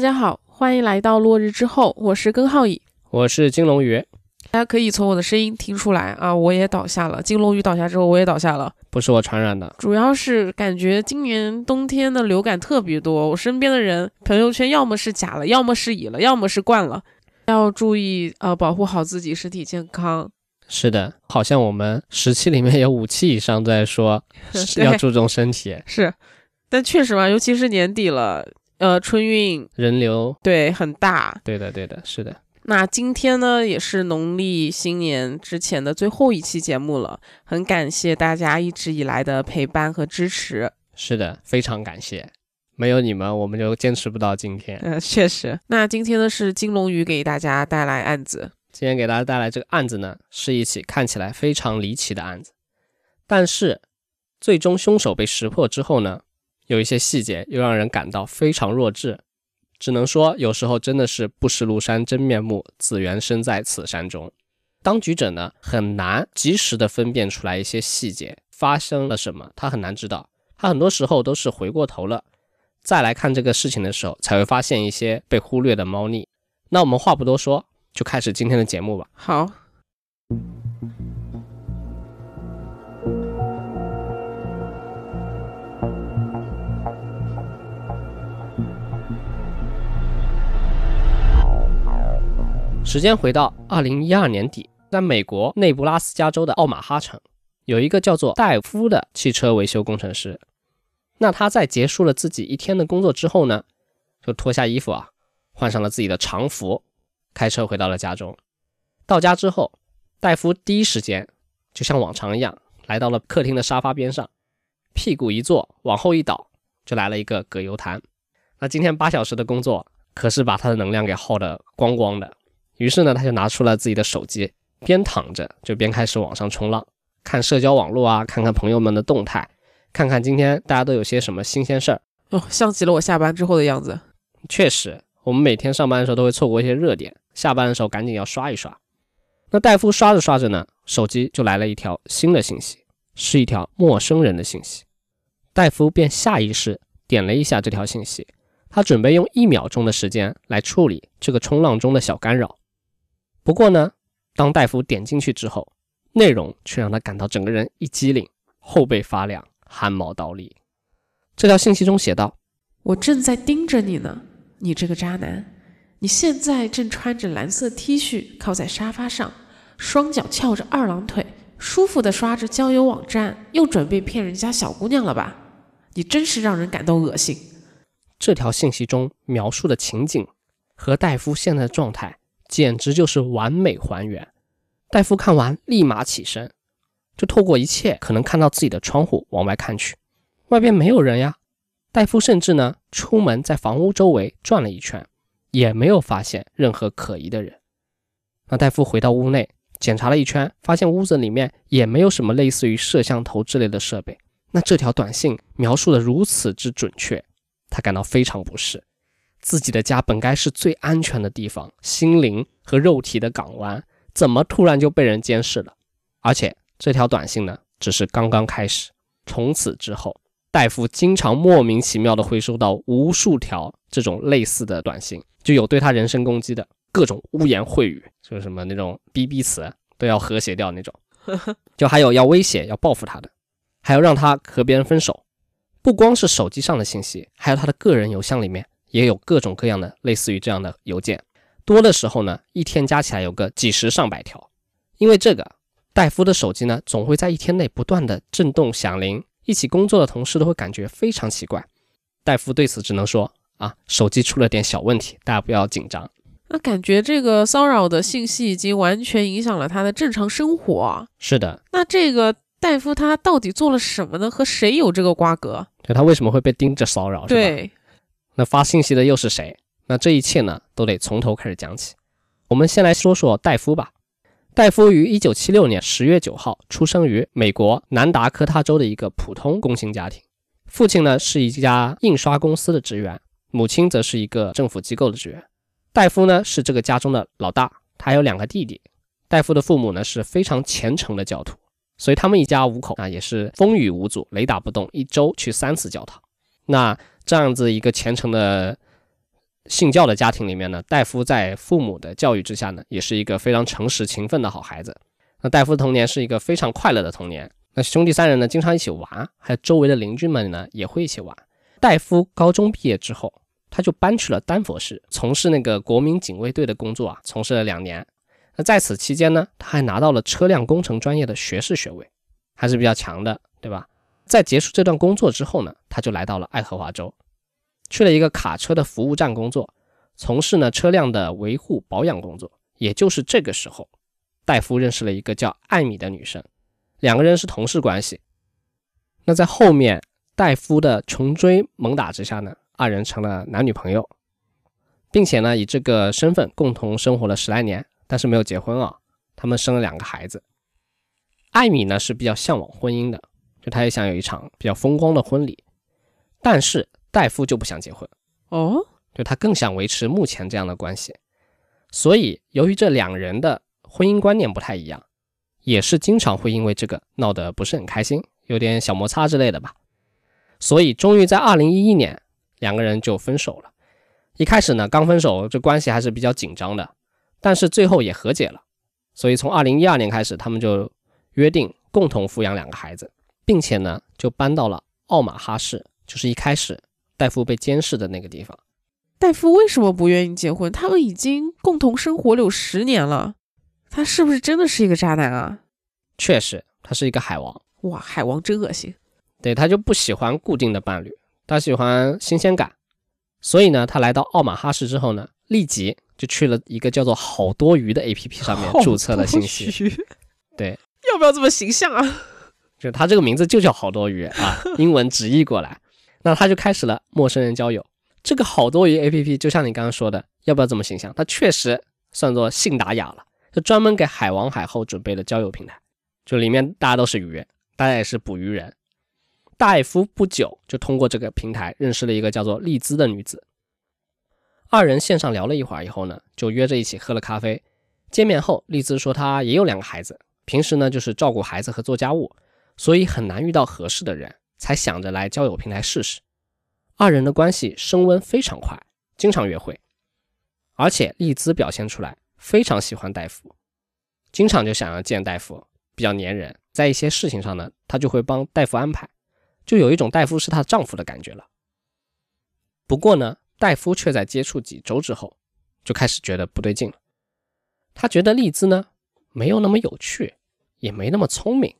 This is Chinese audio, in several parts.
家好，欢迎来到落日之后，我是根浩乙，我是金龙鱼。大家可以从我的声音听出来啊，我也倒下了。金龙鱼倒下之后，我也倒下了，不是我传染的，主要是感觉今年冬天的流感特别多，我身边的人朋友圈要么是假了，要么是乙了，要么是冠了，要注意呃，保护好自己身体健康。是的，好像我们十期里面有五期以上在说 要注重身体，是，但确实嘛，尤其是年底了，呃，春运人流对很大，对的对的，是的。那今天呢，也是农历新年之前的最后一期节目了，很感谢大家一直以来的陪伴和支持。是的，非常感谢，没有你们，我们就坚持不到今天。嗯，确实。那今天呢，是金龙鱼给大家带来案子。今天给大家带来这个案子呢，是一起看起来非常离奇的案子，但是最终凶手被识破之后呢，有一些细节又让人感到非常弱智。只能说，有时候真的是不识庐山真面目，只缘身在此山中。当局者呢，很难及时的分辨出来一些细节发生了什么，他很难知道。他很多时候都是回过头了，再来看这个事情的时候，才会发现一些被忽略的猫腻。那我们话不多说，就开始今天的节目吧。好。时间回到二零一二年底，在美国内布拉斯加州的奥马哈城，有一个叫做戴夫的汽车维修工程师。那他在结束了自己一天的工作之后呢，就脱下衣服啊，换上了自己的常服，开车回到了家中。到家之后，戴夫第一时间就像往常一样，来到了客厅的沙发边上，屁股一坐，往后一倒，就来了一个葛优瘫。那今天八小时的工作，可是把他的能量给耗得光光的。于是呢，他就拿出了自己的手机，边躺着就边开始网上冲浪，看社交网络啊，看看朋友们的动态，看看今天大家都有些什么新鲜事儿哦，像极了我下班之后的样子。确实，我们每天上班的时候都会错过一些热点，下班的时候赶紧要刷一刷。那戴夫刷着刷着呢，手机就来了一条新的信息，是一条陌生人的信息。戴夫便下意识点了一下这条信息，他准备用一秒钟的时间来处理这个冲浪中的小干扰。不过呢，当戴夫点进去之后，内容却让他感到整个人一激灵，后背发凉，汗毛倒立。这条信息中写道：“我正在盯着你呢，你这个渣男！你现在正穿着蓝色 T 恤，靠在沙发上，双脚翘着二郎腿，舒服地刷着交友网站，又准备骗人家小姑娘了吧？你真是让人感到恶心。”这条信息中描述的情景和戴夫现在的状态。简直就是完美还原。戴夫看完，立马起身，就透过一切可能看到自己的窗户往外看去，外边没有人呀。戴夫甚至呢，出门在房屋周围转了一圈，也没有发现任何可疑的人。那戴夫回到屋内，检查了一圈，发现屋子里面也没有什么类似于摄像头之类的设备。那这条短信描述的如此之准确，他感到非常不适。自己的家本该是最安全的地方，心灵和肉体的港湾，怎么突然就被人监视了？而且这条短信呢，只是刚刚开始。从此之后，戴夫经常莫名其妙的会收到无数条这种类似的短信，就有对他人身攻击的各种污言秽语，就是什么那种逼逼词都要和谐掉那种，就还有要威胁要报复他的，还要让他和别人分手。不光是手机上的信息，还有他的个人邮箱里面。也有各种各样的类似于这样的邮件，多的时候呢，一天加起来有个几十上百条。因为这个，戴夫的手机呢，总会在一天内不断的震动响铃，一起工作的同事都会感觉非常奇怪。戴夫对此只能说啊，手机出了点小问题，大家不要紧张。那感觉这个骚扰的信息已经完全影响了他的正常生活。是的，那这个戴夫他到底做了什么呢？和谁有这个瓜葛？对他为什么会被盯着骚扰？对。那发信息的又是谁？那这一切呢，都得从头开始讲起。我们先来说说戴夫吧。戴夫于一九七六年十月九号出生于美国南达科他州的一个普通工薪家庭。父亲呢是一家印刷公司的职员，母亲则是一个政府机构的职员。戴夫呢是这个家中的老大，他有两个弟弟。戴夫的父母呢是非常虔诚的教徒，所以他们一家五口啊也是风雨无阻，雷打不动，一周去三次教堂。那这样子一个虔诚的信教的家庭里面呢，戴夫在父母的教育之下呢，也是一个非常诚实勤奋的好孩子。那戴夫的童年是一个非常快乐的童年。那兄弟三人呢，经常一起玩，还有周围的邻居们呢，也会一起玩。戴夫高中毕业之后，他就搬去了丹佛市，从事那个国民警卫队的工作啊，从事了两年。那在此期间呢，他还拿到了车辆工程专业的学士学位，还是比较强的，对吧？在结束这段工作之后呢，他就来到了爱荷华州，去了一个卡车的服务站工作，从事呢车辆的维护保养工作。也就是这个时候，戴夫认识了一个叫艾米的女生。两个人是同事关系，那在后面戴夫的穷追猛打之下呢，二人成了男女朋友，并且呢以这个身份共同生活了十来年，但是没有结婚啊。他们生了两个孩子。艾米呢是比较向往婚姻的，就他也想有一场比较风光的婚礼，但是戴夫就不想结婚哦，就他更想维持目前这样的关系。所以由于这两人的婚姻观念不太一样。也是经常会因为这个闹得不是很开心，有点小摩擦之类的吧。所以终于在二零一一年，两个人就分手了。一开始呢，刚分手这关系还是比较紧张的，但是最后也和解了。所以从二零一二年开始，他们就约定共同抚养两个孩子，并且呢就搬到了奥马哈市，就是一开始戴夫被监视的那个地方。戴夫为什么不愿意结婚？他们已经共同生活了有十年了。他是不是真的是一个渣男啊？确实，他是一个海王。哇，海王真恶心。对，他就不喜欢固定的伴侣，他喜欢新鲜感。所以呢，他来到奥马哈市之后呢，立即就去了一个叫做“好多鱼”的 APP 上面注册了信息。对，要不要这么形象啊？就他这个名字就叫好多鱼啊，英文直译过来，那他就开始了陌生人交友。这个好多鱼 APP 就像你刚刚说的，要不要这么形象？它确实算作信达雅了。就专门给海王海后准备的交友平台，就里面大家都是鱼，大家也是捕鱼人。戴夫不久就通过这个平台认识了一个叫做丽兹的女子，二人线上聊了一会儿以后呢，就约着一起喝了咖啡。见面后，丽兹说她也有两个孩子，平时呢就是照顾孩子和做家务，所以很难遇到合适的人，才想着来交友平台试试。二人的关系升温非常快，经常约会，而且丽兹表现出来。非常喜欢戴夫，经常就想要见戴夫，比较粘人。在一些事情上呢，她就会帮戴夫安排，就有一种戴夫是她丈夫的感觉了。不过呢，戴夫却在接触几周之后，就开始觉得不对劲了。他觉得丽兹呢，没有那么有趣，也没那么聪明，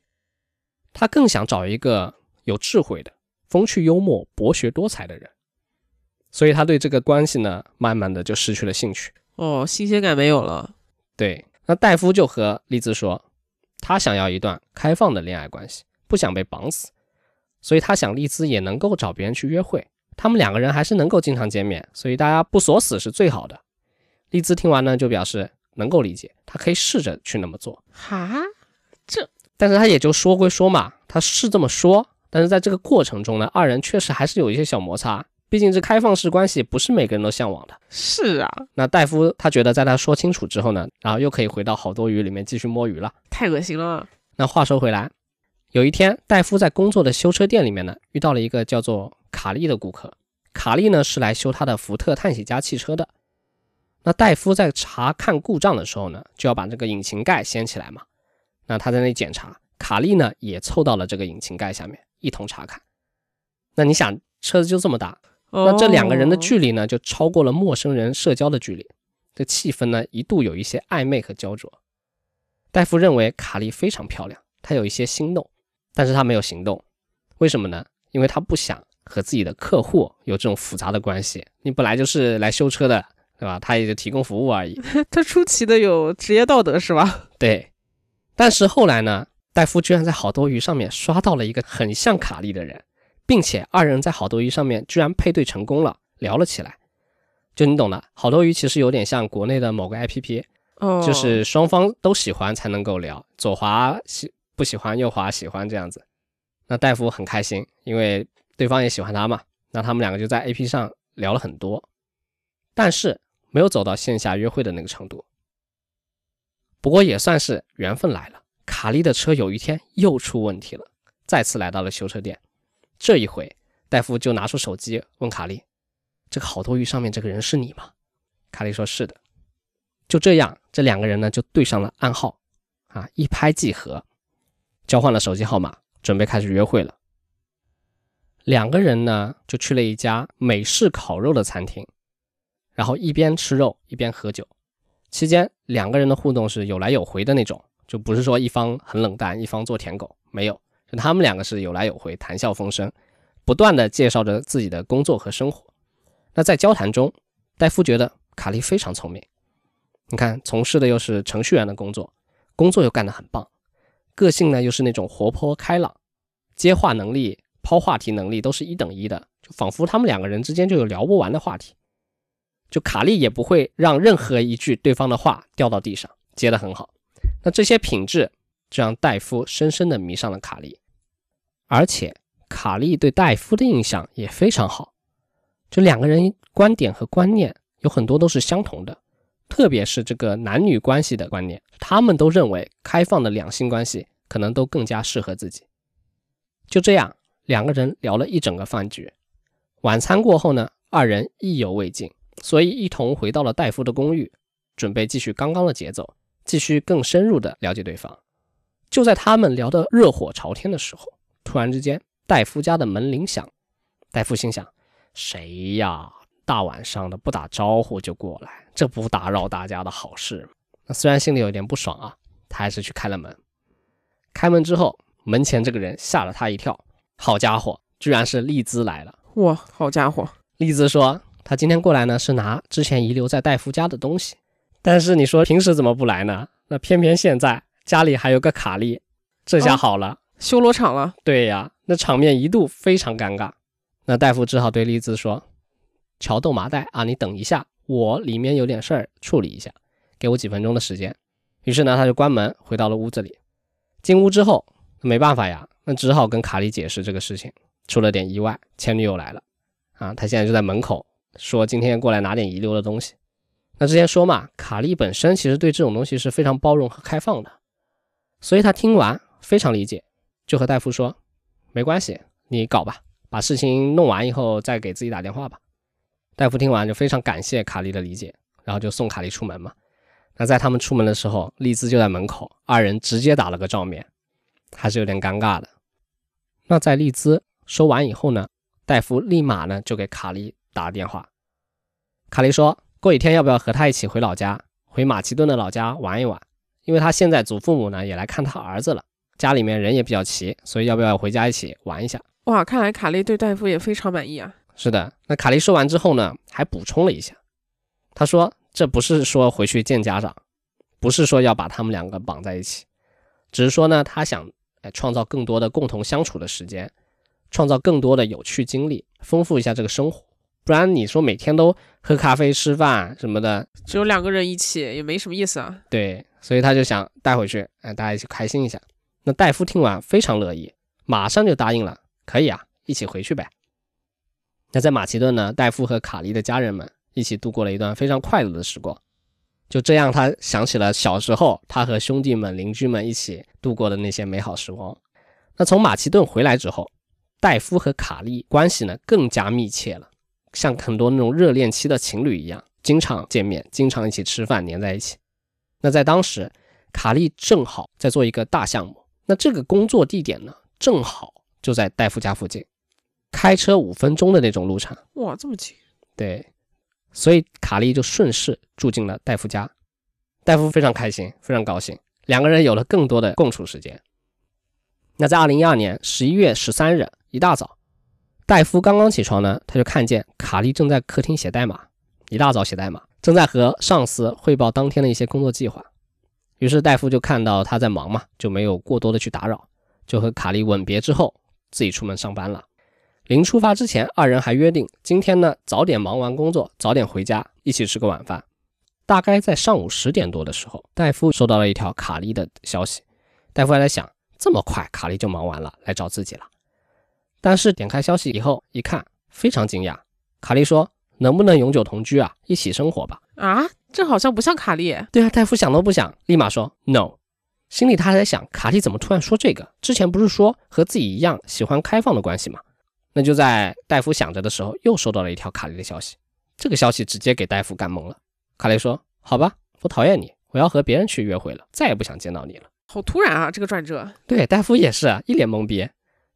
他更想找一个有智慧的、风趣幽默、博学多才的人。所以他对这个关系呢，慢慢的就失去了兴趣。哦，新鲜感没有了。对，那戴夫就和丽兹说，他想要一段开放的恋爱关系，不想被绑死，所以他想丽兹也能够找别人去约会，他们两个人还是能够经常见面，所以大家不锁死是最好的。丽兹听完呢，就表示能够理解，他可以试着去那么做。哈，这，但是他也就说归说嘛，他是这么说，但是在这个过程中呢，二人确实还是有一些小摩擦。毕竟这开放式关系不是每个人都向往的。是啊，那戴夫他觉得在他说清楚之后呢，然后又可以回到好多鱼里面继续摸鱼了。太恶心了。那话说回来，有一天戴夫在工作的修车店里面呢，遇到了一个叫做卡利的顾客。卡利呢是来修他的福特探险家汽车的。那戴夫在查看故障的时候呢，就要把这个引擎盖掀起来嘛。那他在那里检查，卡利呢也凑到了这个引擎盖下面一同查看。那你想，车子就这么大。那这两个人的距离呢，就超过了陌生人社交的距离，这气氛呢一度有一些暧昧和焦灼。戴夫认为卡莉非常漂亮，他有一些心动，但是他没有行动，为什么呢？因为他不想和自己的客户有这种复杂的关系。你本来就是来修车的，对吧？他也就提供服务而已。他出奇的有职业道德是吧？对。但是后来呢，戴夫居然在好多鱼上面刷到了一个很像卡利的人。并且二人在好多鱼上面居然配对成功了，聊了起来。就你懂的，好多鱼其实有点像国内的某个 APP，哦，就是双方都喜欢才能够聊，左滑喜不喜欢，右滑喜欢这样子。那戴夫很开心，因为对方也喜欢他嘛。那他们两个就在 APP 上聊了很多，但是没有走到线下约会的那个程度。不过也算是缘分来了。卡莉的车有一天又出问题了，再次来到了修车店。这一回，戴夫就拿出手机问卡莉：“这个好多鱼上面这个人是你吗？”卡莉说：“是的。”就这样，这两个人呢就对上了暗号，啊，一拍即合，交换了手机号码，准备开始约会了。两个人呢就去了一家美式烤肉的餐厅，然后一边吃肉一边喝酒。期间两个人的互动是有来有回的那种，就不是说一方很冷淡，一方做舔狗，没有，就他们两个是有来有回，谈笑风生，不断的介绍着自己的工作和生活。那在交谈中，戴夫觉得卡莉非常聪明。你看，从事的又是程序员的工作，工作又干得很棒，个性呢又是那种活泼开朗，接话能力、抛话题能力都是一等一的，就仿佛他们两个人之间就有聊不完的话题。就卡莉也不会让任何一句对方的话掉到地上，接得很好。那这些品质就让戴夫深深的迷上了卡莉，而且卡莉对戴夫的印象也非常好，就两个人观点和观念有很多都是相同的。特别是这个男女关系的观念，他们都认为开放的两性关系可能都更加适合自己。就这样，两个人聊了一整个饭局。晚餐过后呢，二人意犹未尽，所以一同回到了戴夫的公寓，准备继续刚刚的节奏，继续更深入的了解对方。就在他们聊得热火朝天的时候，突然之间，戴夫家的门铃响。戴夫心想：谁呀？大晚上的不打招呼就过来，这不打扰大家的好事。那虽然心里有点不爽啊，他还是去开了门。开门之后，门前这个人吓了他一跳。好家伙，居然是丽兹来了！哇，好家伙！丽兹说，他今天过来呢，是拿之前遗留在戴夫家的东西。但是你说平时怎么不来呢？那偏偏现在家里还有个卡莉，这下好了，修罗场了。对呀，那场面一度非常尴尬。那戴夫只好对丽兹说。桥豆麻袋啊，你等一下，我里面有点事儿处理一下，给我几分钟的时间。于是呢，他就关门回到了屋子里。进屋之后，没办法呀，那只好跟卡莉解释这个事情，出了点意外，前女友来了啊，他现在就在门口说今天过来拿点遗留的东西。那之前说嘛，卡莉本身其实对这种东西是非常包容和开放的，所以他听完非常理解，就和戴夫说没关系，你搞吧，把事情弄完以后再给自己打电话吧。戴夫听完就非常感谢卡莉的理解，然后就送卡莉出门嘛。那在他们出门的时候，丽兹就在门口，二人直接打了个照面，还是有点尴尬的。那在丽兹说完以后呢，戴夫立马呢就给卡莉打了电话。卡莉说过几天要不要和他一起回老家，回马其顿的老家玩一玩？因为他现在祖父母呢也来看他儿子了，家里面人也比较齐，所以要不要回家一起玩一下？哇，看来卡莉对戴夫也非常满意啊。是的，那卡莉说完之后呢，还补充了一下，他说：“这不是说回去见家长，不是说要把他们两个绑在一起，只是说呢，他想哎创造更多的共同相处的时间，创造更多的有趣经历，丰富一下这个生活。不然你说每天都喝咖啡、吃饭什么的，只有两个人一起也没什么意思啊。对，所以他就想带回去，哎，大家一起开心一下。那戴夫听完非常乐意，马上就答应了，可以啊，一起回去呗。”那在马其顿呢，戴夫和卡莉的家人们一起度过了一段非常快乐的时光。就这样，他想起了小时候他和兄弟们、邻居们一起度过的那些美好时光。那从马其顿回来之后，戴夫和卡莉关系呢更加密切了，像很多那种热恋期的情侣一样，经常见面，经常一起吃饭，黏在一起。那在当时，卡利正好在做一个大项目，那这个工作地点呢，正好就在戴夫家附近。开车五分钟的那种路程，哇，这么近！对，所以卡利就顺势住进了戴夫家。戴夫非常开心，非常高兴，两个人有了更多的共处时间。那在二零一二年十一月十三日一大早，戴夫刚刚起床呢，他就看见卡莉正在客厅写代码，一大早写代码，正在和上司汇报当天的一些工作计划。于是戴夫就看到他在忙嘛，就没有过多的去打扰，就和卡莉吻别之后，自己出门上班了。临出发之前，二人还约定今天呢早点忙完工作，早点回家一起吃个晚饭。大概在上午十点多的时候，戴夫收到了一条卡莉的消息。戴夫还在想，这么快卡莉就忙完了，来找自己了。但是点开消息以后一看，非常惊讶。卡莉说：“能不能永久同居啊？一起生活吧？”啊，这好像不像卡莉。对啊，戴夫想都不想，立马说 “no”。心里他还在想，卡莉怎么突然说这个？之前不是说和自己一样喜欢开放的关系吗？那就在戴夫想着的时候，又收到了一条卡莉的消息。这个消息直接给戴夫干懵了。卡莉说：“好吧，我讨厌你，我要和别人去约会了，再也不想见到你了。”好突然啊，这个转折。对，戴夫也是啊，一脸懵逼。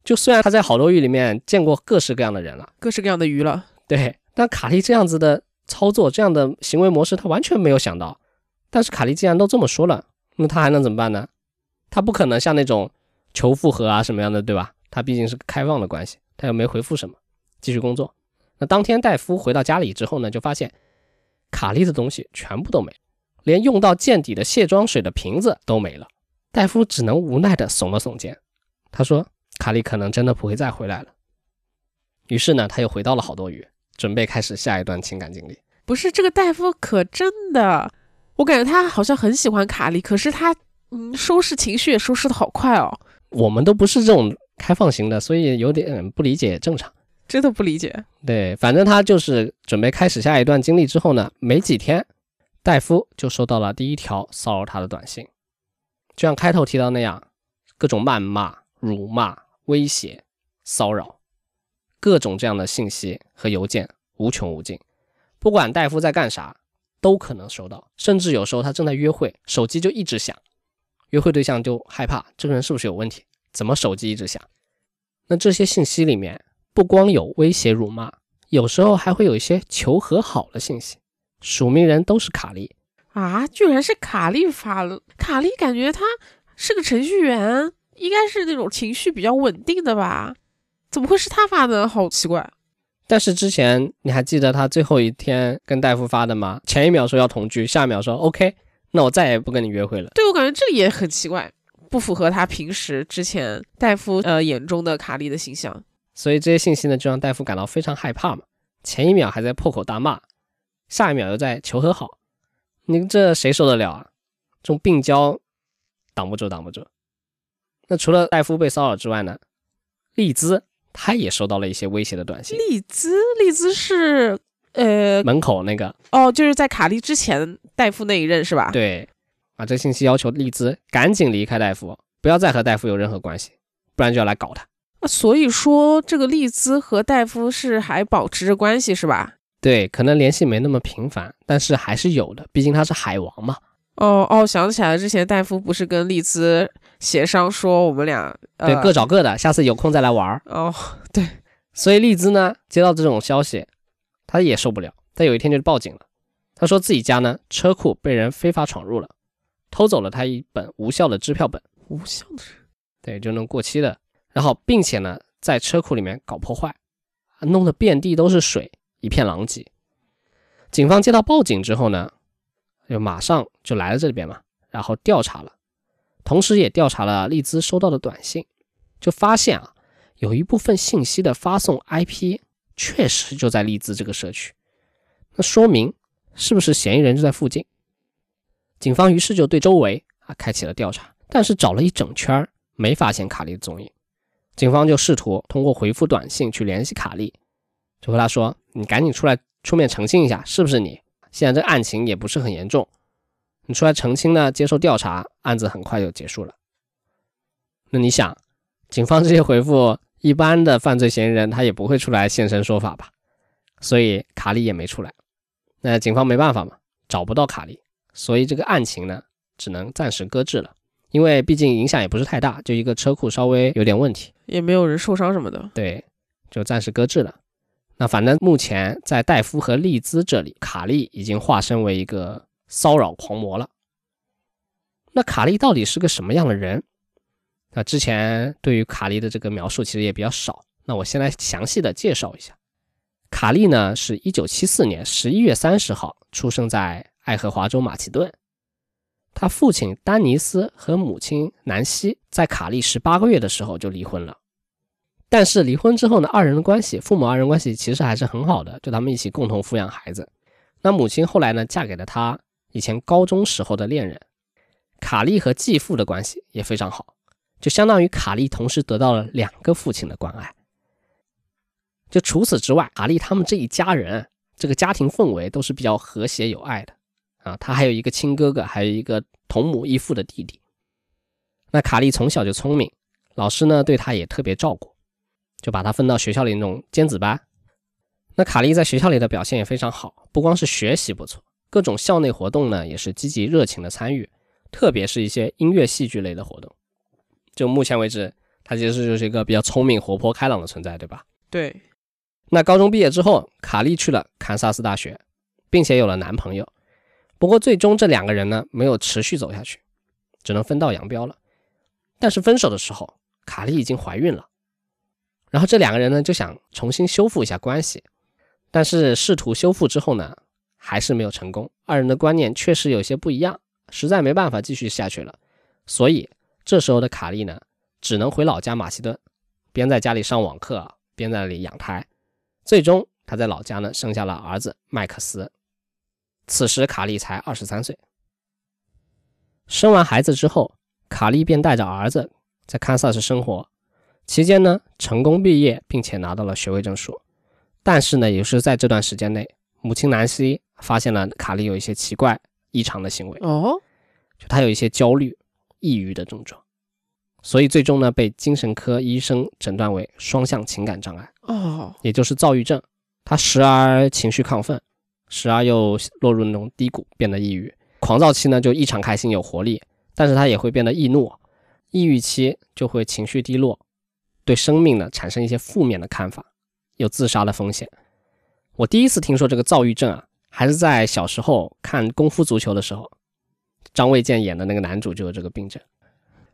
就虽然他在好多鱼里面见过各式各样的人了，各式各样的鱼了，对，但卡莉这样子的操作，这样的行为模式，他完全没有想到。但是卡莉既然都这么说了，那他还能怎么办呢？他不可能像那种求复合啊什么样的，对吧？他毕竟是开放的关系，他又没回复什么，继续工作。那当天戴夫回到家里之后呢，就发现卡莉的东西全部都没，连用到见底的卸妆水的瓶子都没了。戴夫只能无奈的耸了耸肩，他说。卡莉可能真的不会再回来了。于是呢，他又回到了好多鱼，准备开始下一段情感经历。不是这个戴夫可真的，我感觉他好像很喜欢卡莉，可是他嗯，收拾情绪也收拾的好快哦。我们都不是这种开放型的，所以有点不理解也正常。真的不理解。对，反正他就是准备开始下一段经历之后呢，没几天，戴夫就收到了第一条骚扰他的短信，就像开头提到那样，各种谩骂、辱骂。威胁、骚扰，各种这样的信息和邮件无穷无尽。不管戴夫在干啥，都可能收到。甚至有时候他正在约会，手机就一直响，约会对象就害怕这个人是不是有问题？怎么手机一直响？那这些信息里面不光有威胁、辱骂，有时候还会有一些求和好的信息。署名人都是卡莉啊，居然是卡莉发了。卡莉感觉他是个程序员。应该是那种情绪比较稳定的吧？怎么会是他发的？好奇怪。但是之前你还记得他最后一天跟大夫发的吗？前一秒说要同居，下一秒说 OK，那我再也不跟你约会了。对我感觉这也很奇怪，不符合他平时之前大夫呃眼中的卡莉的形象。所以这些信息呢，就让大夫感到非常害怕嘛。前一秒还在破口大骂，下一秒又在求和好，你这谁受得了啊？这种病娇，挡不住，挡不住。那除了戴夫被骚扰之外呢？丽兹她也收到了一些威胁的短信。丽兹，丽兹是呃门口那个哦，就是在卡利之前戴夫那一任是吧？对，啊，这信息要求丽兹赶紧离开戴夫，不要再和戴夫有任何关系，不然就要来搞他。啊，所以说这个丽兹和戴夫是还保持着关系是吧？对，可能联系没那么频繁，但是还是有的，毕竟他是海王嘛。哦哦，想起来了，之前戴夫不是跟丽兹协商说我们俩对各找各的，下次有空再来玩儿。哦，对，所以丽兹呢接到这种消息，她也受不了，她有一天就报警了。她说自己家呢车库被人非法闯入了，偷走了她一本无效的支票本，无效的，对，就能过期的。然后并且呢在车库里面搞破坏，弄得遍地都是水，一片狼藉。警方接到报警之后呢？就马上就来了这边嘛，然后调查了，同时也调查了丽兹收到的短信，就发现啊，有一部分信息的发送 IP 确实就在丽兹这个社区，那说明是不是嫌疑人就在附近？警方于是就对周围啊开启了调查，但是找了一整圈没发现卡莉的踪影，警方就试图通过回复短信去联系卡莉，就和他说：“你赶紧出来出面澄清一下，是不是你？”现在这个案情也不是很严重，你出来澄清呢，接受调查，案子很快就结束了。那你想，警方这些回复，一般的犯罪嫌疑人他也不会出来现身说法吧？所以卡莉也没出来，那警方没办法嘛，找不到卡莉，所以这个案情呢，只能暂时搁置了。因为毕竟影响也不是太大，就一个车库稍微有点问题，也没有人受伤什么的，对，就暂时搁置了。那反正目前在戴夫和丽兹这里，卡利已经化身为一个骚扰狂魔了。那卡莉到底是个什么样的人？那之前对于卡莉的这个描述其实也比较少。那我先来详细的介绍一下。卡莉呢，是一九七四年十一月三十号出生在爱荷华州马其顿。他父亲丹尼斯和母亲南希在卡莉十八个月的时候就离婚了。但是离婚之后呢，二人的关系，父母二人关系其实还是很好的，就他们一起共同抚养孩子。那母亲后来呢，嫁给了他以前高中时候的恋人。卡莉和继父的关系也非常好，就相当于卡莉同时得到了两个父亲的关爱。就除此之外，卡莉他们这一家人，这个家庭氛围都是比较和谐有爱的啊。他还有一个亲哥哥，还有一个同母异父的弟弟。那卡莉从小就聪明，老师呢对他也特别照顾。就把他分到学校里那种尖子班。那卡莉在学校里的表现也非常好，不光是学习不错，各种校内活动呢也是积极热情的参与，特别是一些音乐戏剧类的活动。就目前为止，他其实就是一个比较聪明、活泼、开朗的存在，对吧？对。那高中毕业之后，卡莉去了堪萨斯大学，并且有了男朋友。不过最终这两个人呢没有持续走下去，只能分道扬镳了。但是分手的时候，卡莉已经怀孕了。然后这两个人呢就想重新修复一下关系。但是试图修复之后呢，还是没有成功。二人的观念确实有些不一样，实在没办法继续下去了。所以这时候的卡莉呢，只能回老家马其顿，边在家里上网课，边在那里养胎。最终，他在老家呢生下了儿子麦克斯。此时卡莉才二十三岁。生完孩子之后，卡莉便带着儿子在堪萨斯生活，期间呢成功毕业，并且拿到了学位证书。但是呢，也是在这段时间内，母亲南希发现了卡莉有一些奇怪异常的行为哦，就她有一些焦虑、抑郁的症状，所以最终呢被精神科医生诊断为双向情感障碍哦，也就是躁郁症。他时而情绪亢奋，时而又落入那种低谷，变得抑郁。狂躁期呢就异常开心有活力，但是他也会变得易怒。抑郁期就会情绪低落，对生命呢产生一些负面的看法。有自杀的风险。我第一次听说这个躁郁症啊，还是在小时候看功夫足球的时候，张卫健演的那个男主就有这个病症。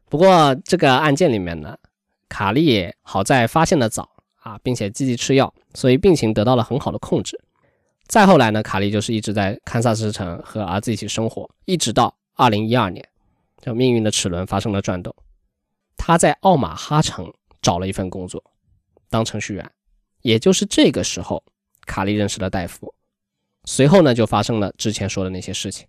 不过这个案件里面呢，卡利好在发现的早啊，并且积极吃药，所以病情得到了很好的控制。再后来呢，卡莉就是一直在堪萨斯城和儿子一起生活，一直到二零一二年，就命运的齿轮发生了转动，他在奥马哈城找了一份工作，当程序员。也就是这个时候，卡莉认识了戴夫，随后呢就发生了之前说的那些事情。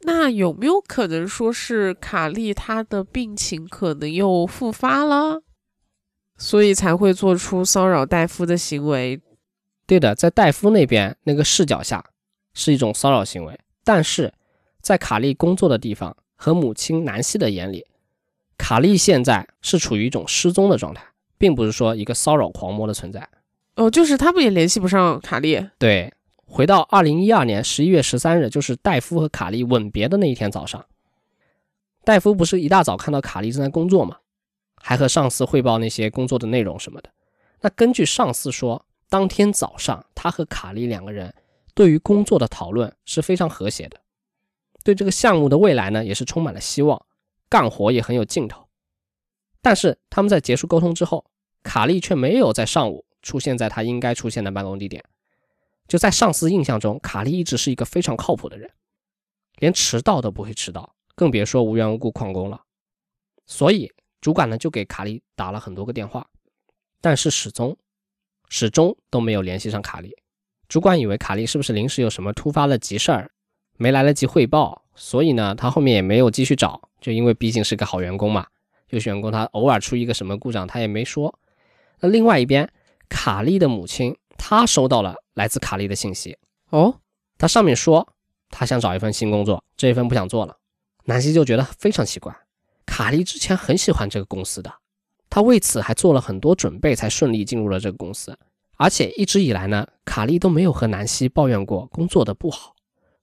那有没有可能说是卡莉她的病情可能又复发了，所以才会做出骚扰戴夫的行为？对的，在戴夫那边那个视角下是一种骚扰行为，但是在卡莉工作的地方和母亲南希的眼里，卡莉现在是处于一种失踪的状态，并不是说一个骚扰狂魔的存在。哦，就是他们也联系不上卡莉。对，回到二零一二年十一月十三日，就是戴夫和卡莉吻别的那一天早上。戴夫不是一大早看到卡莉正在工作吗？还和上司汇报那些工作的内容什么的。那根据上司说，当天早上他和卡莉两个人对于工作的讨论是非常和谐的，对这个项目的未来呢也是充满了希望，干活也很有劲头。但是他们在结束沟通之后，卡莉却没有在上午。出现在他应该出现的办公地点，就在上司印象中，卡莉一直是一个非常靠谱的人，连迟到都不会迟到，更别说无缘无故旷工了。所以主管呢就给卡莉打了很多个电话，但是始终始终都没有联系上卡莉。主管以为卡莉是不是临时有什么突发的急事儿，没来得及汇报，所以呢他后面也没有继续找，就因为毕竟是个好员工嘛，优秀员工他偶尔出一个什么故障他也没说。那另外一边。卡莉的母亲，她收到了来自卡莉的信息哦，他上面说他想找一份新工作，这一份不想做了。南希就觉得非常奇怪，卡莉之前很喜欢这个公司的，他为此还做了很多准备，才顺利进入了这个公司。而且一直以来呢，卡莉都没有和南希抱怨过工作的不好，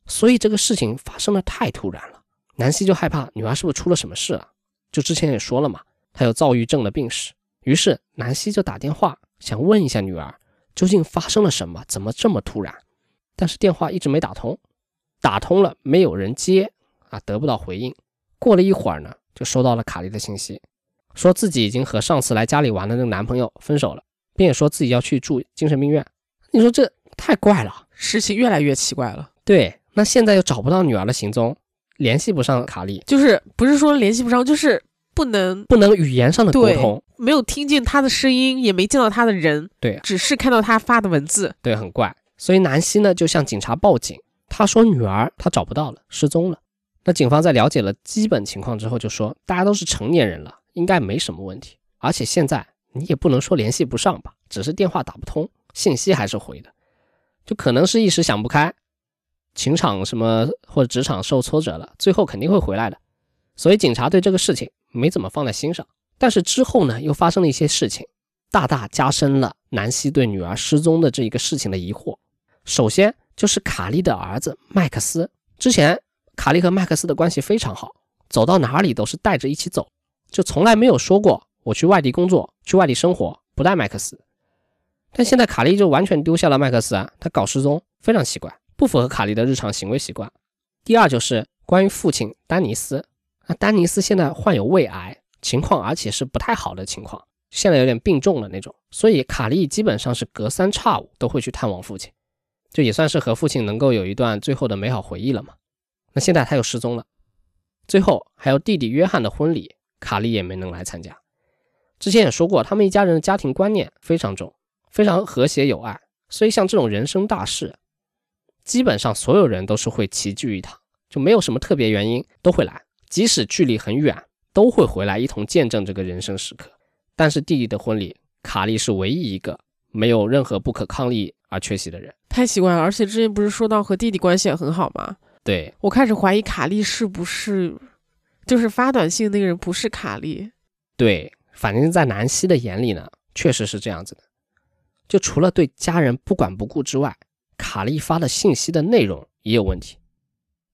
所以这个事情发生的太突然了，南希就害怕女儿是不是出了什么事了。就之前也说了嘛，她有躁郁症的病史，于是南希就打电话。想问一下女儿究竟发生了什么？怎么这么突然？但是电话一直没打通，打通了没有人接啊，得不到回应。过了一会儿呢，就收到了卡莉的信息，说自己已经和上次来家里玩的那个男朋友分手了，并且说自己要去住精神病院。你说这太怪了，事情越来越奇怪了。对，那现在又找不到女儿的行踪，联系不上卡莉，就是不是说联系不上，就是不能不能语言上的沟通。没有听见他的声音，也没见到他的人，对，只是看到他发的文字，对，很怪。所以南希呢就向警察报警，他说女儿他找不到了，失踪了。那警方在了解了基本情况之后，就说大家都是成年人了，应该没什么问题。而且现在你也不能说联系不上吧，只是电话打不通，信息还是回的，就可能是一时想不开，情场什么或者职场受挫折了，最后肯定会回来的。所以警察对这个事情没怎么放在心上。但是之后呢，又发生了一些事情，大大加深了南希对女儿失踪的这一个事情的疑惑。首先就是卡莉的儿子麦克斯，之前卡莉和麦克斯的关系非常好，走到哪里都是带着一起走，就从来没有说过我去外地工作、去外地生活不带麦克斯。但现在卡莉就完全丢下了麦克斯啊，他搞失踪非常奇怪，不符合卡莉的日常行为习惯。第二就是关于父亲丹尼斯，那丹尼斯现在患有胃癌，情况而且是不太好的情况，现在有点病重了那种，所以卡莉基本上是隔三差五都会去探望父亲，就也算是和父亲能够有一段最后的美好回忆了嘛。那现在他又失踪了，最后还有弟弟约翰的婚礼，卡莉也没能来参加。之前也说过，他们一家人的家庭观念非常重。非常和谐有爱，所以像这种人生大事，基本上所有人都是会齐聚一堂，就没有什么特别原因都会来，即使距离很远，都会回来一同见证这个人生时刻。但是弟弟的婚礼，卡莉是唯一一个没有任何不可抗力而缺席的人，太奇怪了。而且之前不是说到和弟弟关系也很好吗？对我开始怀疑卡莉是不是就是发短信那个人不是卡莉。对，反正在南希的眼里呢，确实是这样子的。就除了对家人不管不顾之外，卡莉发的信息的内容也有问题。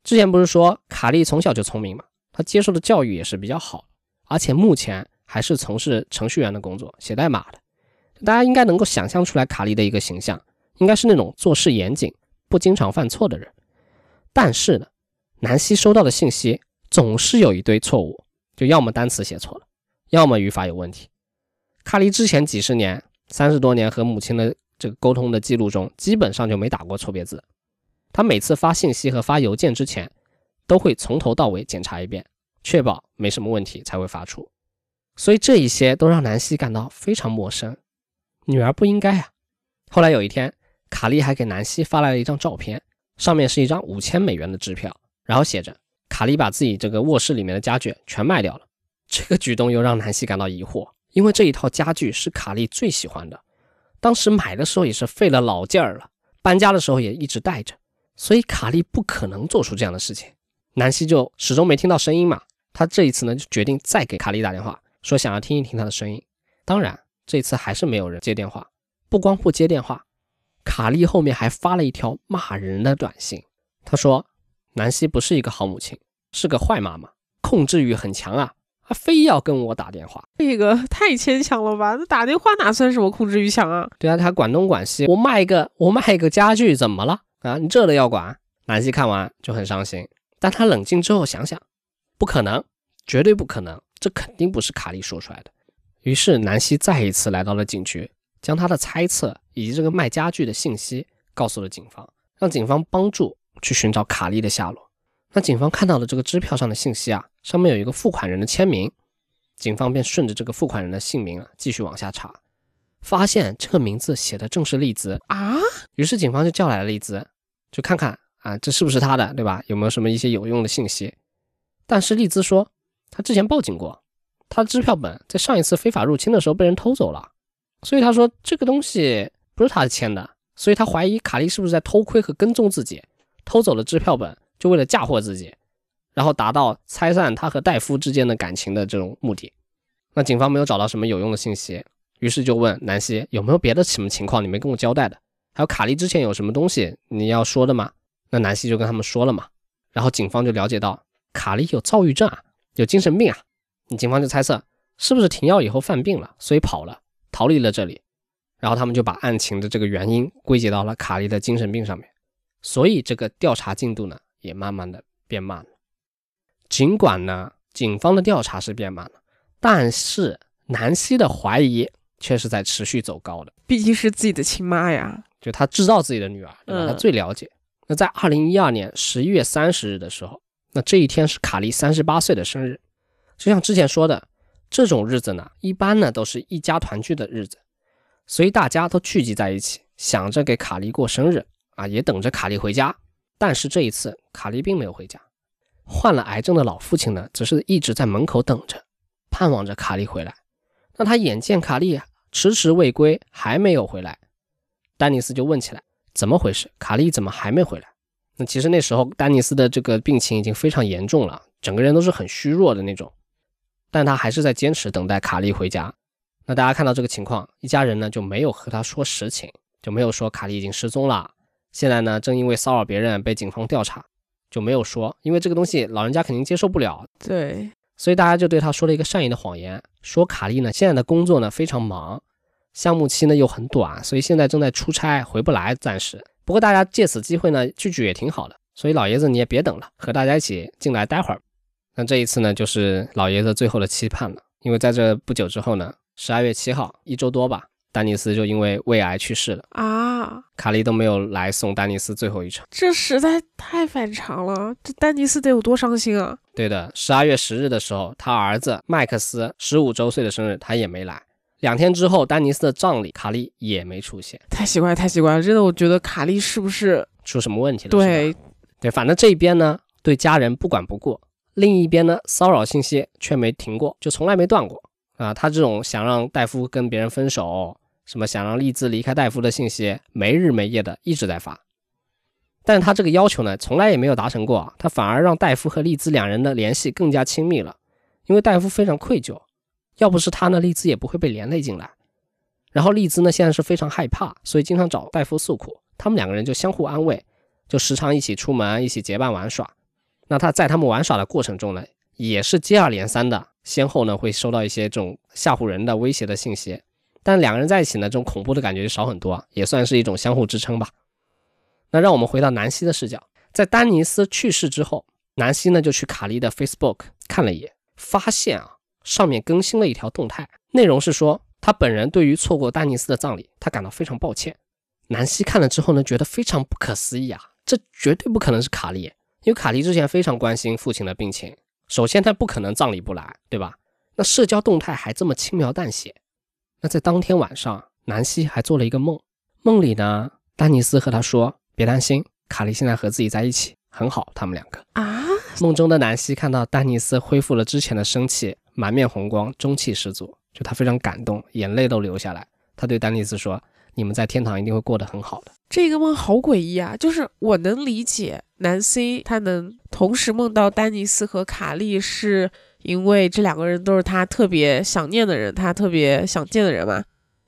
之前不是说卡莉从小就聪明吗？他接受的教育也是比较好，而且目前还是从事程序员的工作，写代码的。大家应该能够想象出来卡莉的一个形象，应该是那种做事严谨、不经常犯错的人。但是呢，南希收到的信息总是有一堆错误，就要么单词写错了，要么语法有问题。卡莉之前几十年。三十多年和母亲的这个沟通的记录中，基本上就没打过错别字。他每次发信息和发邮件之前，都会从头到尾检查一遍，确保没什么问题才会发出。所以这一些都让南希感到非常陌生。女儿不应该啊。后来有一天，卡莉还给南希发来了一张照片，上面是一张五千美元的支票，然后写着卡莉把自己这个卧室里面的家具全卖掉了。这个举动又让南希感到疑惑。因为这一套家具是卡莉最喜欢的，当时买的时候也是费了老劲儿了，搬家的时候也一直带着，所以卡莉不可能做出这样的事情。南希就始终没听到声音嘛，他这一次呢就决定再给卡莉打电话，说想要听一听她的声音。当然，这次还是没有人接电话。不光不接电话，卡莉后面还发了一条骂人的短信。他说：“南希不是一个好母亲，是个坏妈妈，控制欲很强啊。”她非要跟我打电话，这个太牵强了吧？那打电话哪算什么控制欲强啊？对啊，他管东管西。我卖一个，我卖一个家具，怎么了啊？你这都要管？南希看完就很伤心，但他冷静之后想想，不可能，绝对不可能，这肯定不是卡利说出来的。于是南希再一次来到了警局，将他的猜测以及这个卖家具的信息告诉了警方，让警方帮助去寻找卡利的下落。那警方看到了这个支票上的信息啊，上面有一个付款人的签名，警方便顺着这个付款人的姓名啊继续往下查，发现这个名字写的正是丽兹啊，于是警方就叫来了丽兹，就看看啊这是不是他的，对吧？有没有什么一些有用的信息？但是丽兹说，他之前报警过，他的支票本在上一次非法入侵的时候被人偷走了，所以他说这个东西不是他签的，所以他怀疑卡莉是不是在偷窥和跟踪自己，偷走了支票本。就为了嫁祸自己，然后达到拆散他和戴夫之间的感情的这种目的。那警方没有找到什么有用的信息，于是就问南希有没有别的什么情况你没跟我交代的？还有卡莉之前有什么东西你要说的吗？那南希就跟他们说了嘛。然后警方就了解到卡莉有躁郁症啊，有精神病啊。警方就猜测是不是停药以后犯病了，所以跑了，逃离了这里。然后他们就把案情的这个原因归结到了卡莉的精神病上面。所以这个调查进度呢？也慢慢的变慢了，尽管呢，警方的调查是变慢了，但是南希的怀疑却是在持续走高的。毕竟是自己的亲妈呀，就她知道自己的女儿，对吧？她最了解。那在二零一二年十一月三十日的时候，那这一天是卡莉三十八岁的生日。就像之前说的，这种日子呢，一般呢都是一家团聚的日子，所以大家都聚集在一起，想着给卡莉过生日啊，也等着卡莉回家。但是这一次，卡莉并没有回家。患了癌症的老父亲呢，只是一直在门口等着，盼望着卡莉回来。那他眼见卡莉迟迟未归，还没有回来，丹尼斯就问起来：“怎么回事？卡莉怎么还没回来？”那其实那时候丹尼斯的这个病情已经非常严重了，整个人都是很虚弱的那种。但他还是在坚持等待卡莉回家。那大家看到这个情况，一家人呢就没有和他说实情，就没有说卡莉已经失踪了。现在呢，正因为骚扰别人被警方调查，就没有说，因为这个东西老人家肯定接受不了。对，所以大家就对他说了一个善意的谎言，说卡莉呢现在的工作呢非常忙，项目期呢又很短，所以现在正在出差，回不来，暂时。不过大家借此机会呢聚聚也挺好的，所以老爷子你也别等了，和大家一起进来待会儿。那这一次呢，就是老爷子最后的期盼了，因为在这不久之后呢，十二月七号，一周多吧，丹尼斯就因为胃癌去世了啊。卡莉都没有来送丹尼斯最后一程，这实在太反常了，这丹尼斯得有多伤心啊？对的，十二月十日的时候，他儿子麦克斯十五周岁的生日，他也没来。两天之后，丹尼斯的葬礼，卡莉也没出现，太奇怪，太奇怪了，真的，我觉得卡莉是不是出什么问题了？对，对，反正这一边呢，对家人不管不顾。另一边呢，骚扰信息却没停过，就从来没断过啊！他这种想让戴夫跟别人分手，什么想让丽兹离开戴夫的信息，没日没夜的一直在发。但是他这个要求呢，从来也没有达成过，他反而让戴夫和丽兹两人的联系更加亲密了。因为戴夫非常愧疚，要不是他呢，丽兹也不会被连累进来。然后丽兹呢，现在是非常害怕，所以经常找戴夫诉苦，他们两个人就相互安慰，就时常一起出门，一起结伴玩耍。那他在他们玩耍的过程中呢，也是接二连三的，先后呢会收到一些这种吓唬人的威胁的信息，但两个人在一起呢，这种恐怖的感觉就少很多，也算是一种相互支撑吧。那让我们回到南希的视角，在丹尼斯去世之后，南希呢就去卡莉的 Facebook 看了一眼，发现啊上面更新了一条动态，内容是说他本人对于错过丹尼斯的葬礼，他感到非常抱歉。南希看了之后呢，觉得非常不可思议啊，这绝对不可能是卡莉。因为卡莉之前非常关心父亲的病情，首先他不可能葬礼不来，对吧？那社交动态还这么轻描淡写。那在当天晚上，南希还做了一个梦，梦里呢，丹尼斯和他说：“别担心，卡莉现在和自己在一起，很好。”他们两个啊，梦中的南希看到丹尼斯恢复了之前的生气，满面红光，中气十足，就他非常感动，眼泪都流下来。他对丹尼斯说：“你们在天堂一定会过得很好的。”这个梦好诡异啊！就是我能理解。南 C 他能同时梦到丹尼斯和卡莉，是因为这两个人都是他特别想念的人，他特别想见的人嘛。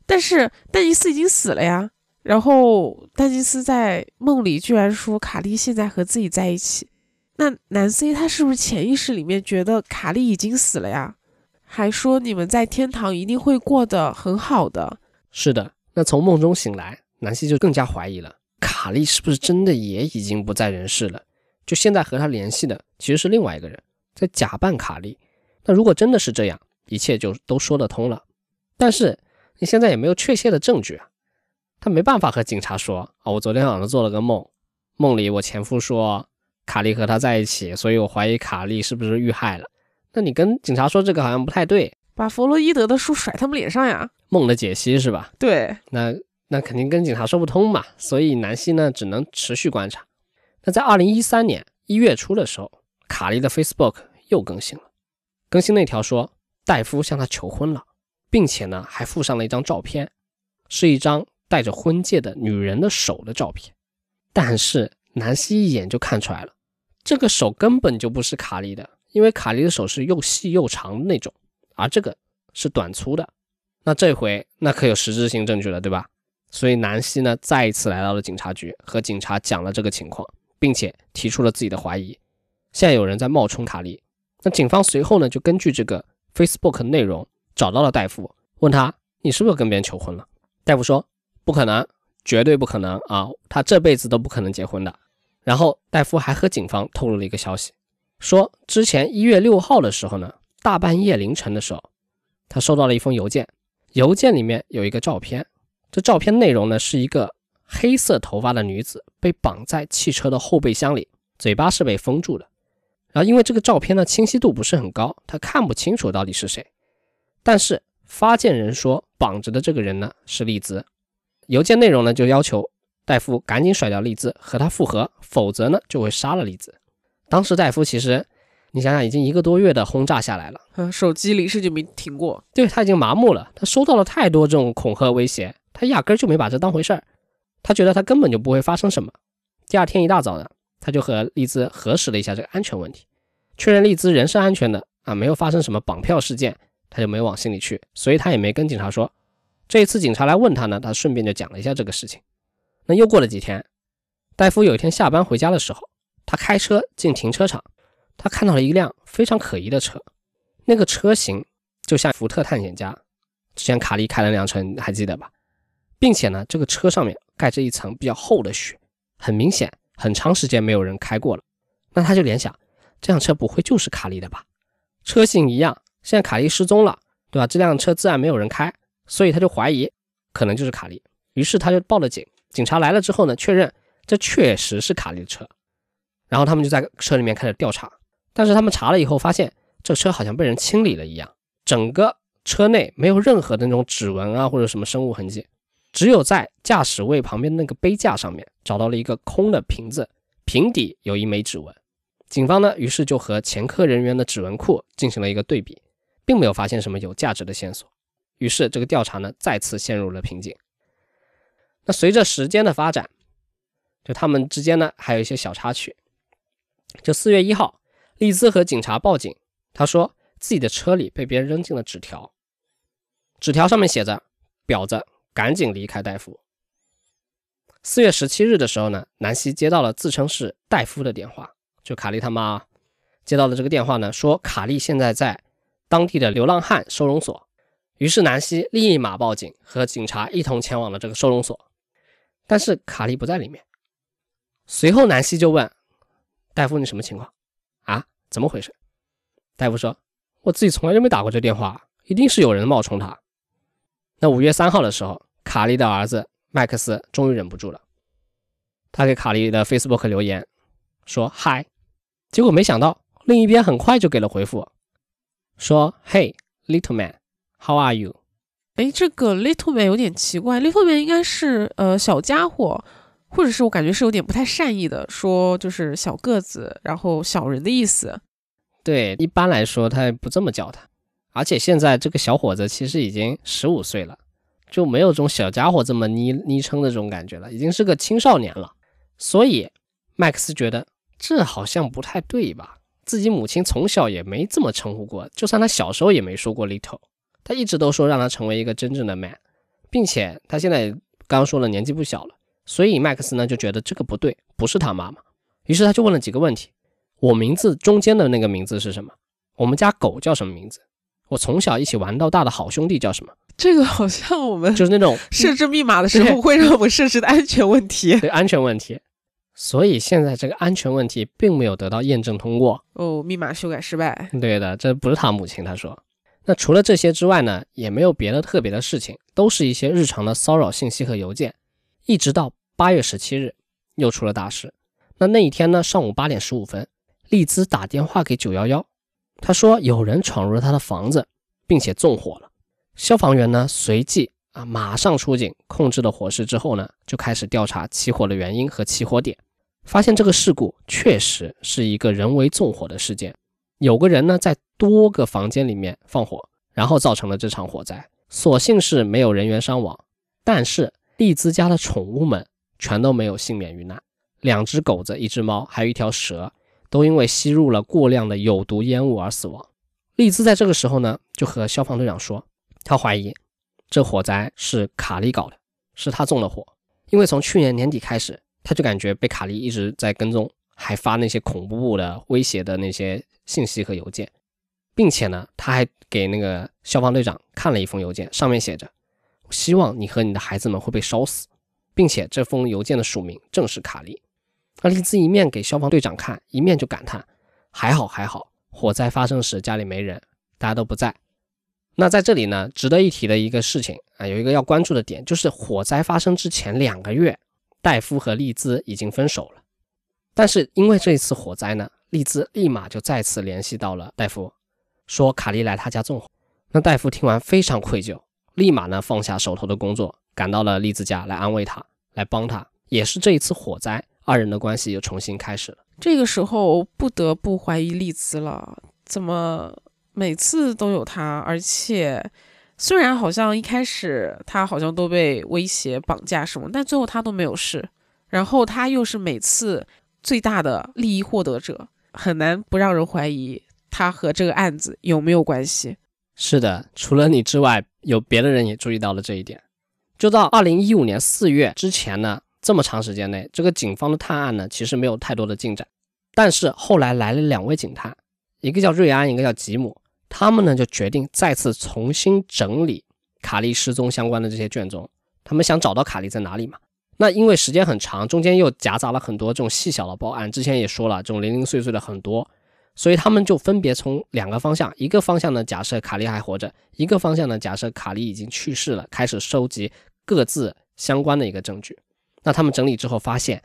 但是丹尼斯已经死了呀。然后丹尼斯在梦里居然说卡莉现在和自己在一起，那南 C 他是不是潜意识里面觉得卡莉已经死了呀？还说你们在天堂一定会过得很好的。是的，那从梦中醒来，南希就更加怀疑了。卡莉是不是真的也已经不在人世了？就现在和他联系的其实是另外一个人，在假扮卡莉。那如果真的是这样，一切就都说得通了。但是你现在也没有确切的证据啊，他没办法和警察说啊，我昨天晚上做了个梦，梦里我前夫说卡莉和他在一起，所以我怀疑卡莉是不是遇害了。那你跟警察说这个好像不太对，把弗洛伊德的书甩他们脸上呀？梦的解析是吧？对，那。那肯定跟警察说不通嘛，所以南希呢只能持续观察。那在二零一三年一月初的时候，卡莉的 Facebook 又更新了，更新那条说戴夫向她求婚了，并且呢还附上了一张照片，是一张戴着婚戒的女人的手的照片。但是南希一眼就看出来了，这个手根本就不是卡莉的，因为卡莉的手是又细又长的那种，而这个是短粗的。那这回那可有实质性证据了，对吧？所以南希呢，再一次来到了警察局，和警察讲了这个情况，并且提出了自己的怀疑。现在有人在冒充卡莉，那警方随后呢，就根据这个 Facebook 内容找到了戴夫，问他：“你是不是跟别人求婚了？”戴夫说：“不可能，绝对不可能啊，他这辈子都不可能结婚的。”然后戴夫还和警方透露了一个消息，说之前一月六号的时候呢，大半夜凌晨的时候，他收到了一封邮件，邮件里面有一个照片。这照片内容呢，是一个黑色头发的女子被绑在汽车的后备箱里，嘴巴是被封住的。然后因为这个照片呢清晰度不是很高，他看不清楚到底是谁。但是发件人说绑着的这个人呢是丽兹。邮件内容呢就要求戴夫赶紧甩掉丽兹和他复合，否则呢就会杀了丽兹。当时戴夫其实。你想想，已经一个多月的轰炸下来了，嗯，手机离世就没停过。对他已经麻木了，他收到了太多这种恐吓威胁，他压根就没把这当回事儿，他觉得他根本就不会发生什么。第二天一大早呢，他就和丽兹核实了一下这个安全问题，确认丽兹人身安全的啊，没有发生什么绑票事件，他就没往心里去，所以他也没跟警察说。这一次警察来问他呢，他顺便就讲了一下这个事情。那又过了几天，戴夫有一天下班回家的时候，他开车进停车场，他看到了一辆非常可疑的车，那个车型就像福特探险家之前卡利开的那辆车，你还记得吧？并且呢，这个车上面盖着一层比较厚的雪，很明显很长时间没有人开过了。那他就联想，这辆车不会就是卡利的吧？车型一样，现在卡利失踪了，对吧？这辆车自然没有人开。所以他就怀疑可能就是卡利，于是他就报了警。警察来了之后呢，确认这确实是卡利的车，然后他们就在车里面开始调查。但是他们查了以后发现，这车好像被人清理了一样，整个车内没有任何的那种指纹啊或者什么生物痕迹，只有在驾驶位旁边那个杯架上面找到了一个空的瓶子，瓶底有一枚指纹。警方呢，于是就和前科人员的指纹库进行了一个对比，并没有发现什么有价值的线索。于是，这个调查呢再次陷入了瓶颈。那随着时间的发展，就他们之间呢还有一些小插曲。就四月一号，丽兹和警察报警，他说自己的车里被别人扔进了纸条，纸条上面写着：“婊子，赶紧离开戴夫。”四月十七日的时候呢，南希接到了自称是戴夫的电话，就卡莉他妈接到了这个电话呢，说卡莉现在在当地的流浪汉收容所。于是南希立马报警，和警察一同前往了这个收容所，但是卡莉不在里面。随后南希就问大夫：“你什么情况啊？怎么回事？”大夫说：“我自己从来就没打过这电话，一定是有人冒充他。”那五月三号的时候，卡莉的儿子麦克斯终于忍不住了，他给卡莉的 Facebook 留言说：“嗨。”结果没想到另一边很快就给了回复，说：“Hey, little man。” How are you？哎，这个 little man 有点奇怪，little man 应该是呃小家伙，或者是我感觉是有点不太善意的，说就是小个子，然后小人的意思。对，一般来说他不这么叫他。而且现在这个小伙子其实已经十五岁了，就没有这种小家伙这么昵昵称的这种感觉了，已经是个青少年了。所以麦克斯觉得这好像不太对吧？自己母亲从小也没这么称呼过，就算他小时候也没说过 little。他一直都说让他成为一个真正的 man，并且他现在刚说了年纪不小了，所以麦克斯呢就觉得这个不对，不是他妈妈。于是他就问了几个问题：我名字中间的那个名字是什么？我们家狗叫什么名字？我从小一起玩到大的好兄弟叫什么？这个好像我们就是那种设置密码的时候会让我们设置的安全问题，对安全问题。所以现在这个安全问题并没有得到验证通过哦，密码修改失败。对的，这不是他母亲，他说。那除了这些之外呢，也没有别的特别的事情，都是一些日常的骚扰信息和邮件。一直到八月十七日，又出了大事。那那一天呢，上午八点十五分，丽兹打电话给九幺幺，他说有人闯入了他的房子，并且纵火了。消防员呢，随即啊马上出警，控制了火势之后呢，就开始调查起火的原因和起火点，发现这个事故确实是一个人为纵火的事件。有个人呢，在多个房间里面放火，然后造成了这场火灾。所幸是没有人员伤亡，但是利兹家的宠物们全都没有幸免于难。两只狗子、一只猫，还有一条蛇，都因为吸入了过量的有毒烟雾而死亡。利兹在这个时候呢，就和消防队长说，他怀疑这火灾是卡利搞的，是他纵的火。因为从去年年底开始，他就感觉被卡利一直在跟踪，还发那些恐怖的威胁的那些。信息和邮件，并且呢，他还给那个消防队长看了一封邮件，上面写着：“希望你和你的孩子们会被烧死，并且这封邮件的署名正是卡利。”那丽兹一面给消防队长看，一面就感叹：“还好还好，火灾发生时家里没人，大家都不在。”那在这里呢，值得一提的一个事情啊，有一个要关注的点，就是火灾发生之前两个月，戴夫和丽兹已经分手了，但是因为这一次火灾呢。丽兹立马就再次联系到了戴夫，说卡莉来他家纵火。那戴夫听完非常愧疚，立马呢放下手头的工作，赶到了利兹家来安慰他，来帮他。也是这一次火灾，二人的关系又重新开始了。这个时候不得不怀疑利兹了，怎么每次都有他？而且虽然好像一开始他好像都被威胁绑架什么，但最后他都没有事。然后他又是每次最大的利益获得者。很难不让人怀疑他和这个案子有没有关系。是的，除了你之外，有别的人也注意到了这一点。就到二零一五年四月之前呢，这么长时间内，这个警方的探案呢，其实没有太多的进展。但是后来来了两位警探，一个叫瑞安，一个叫吉姆，他们呢就决定再次重新整理卡莉失踪相关的这些卷宗，他们想找到卡莉在哪里嘛。那因为时间很长，中间又夹杂了很多这种细小的报案，之前也说了，这种零零碎碎的很多。所以他们就分别从两个方向，一个方向呢假设卡莉还活着，一个方向呢假设卡莉已经去世了，开始收集各自相关的一个证据。那他们整理之后发现，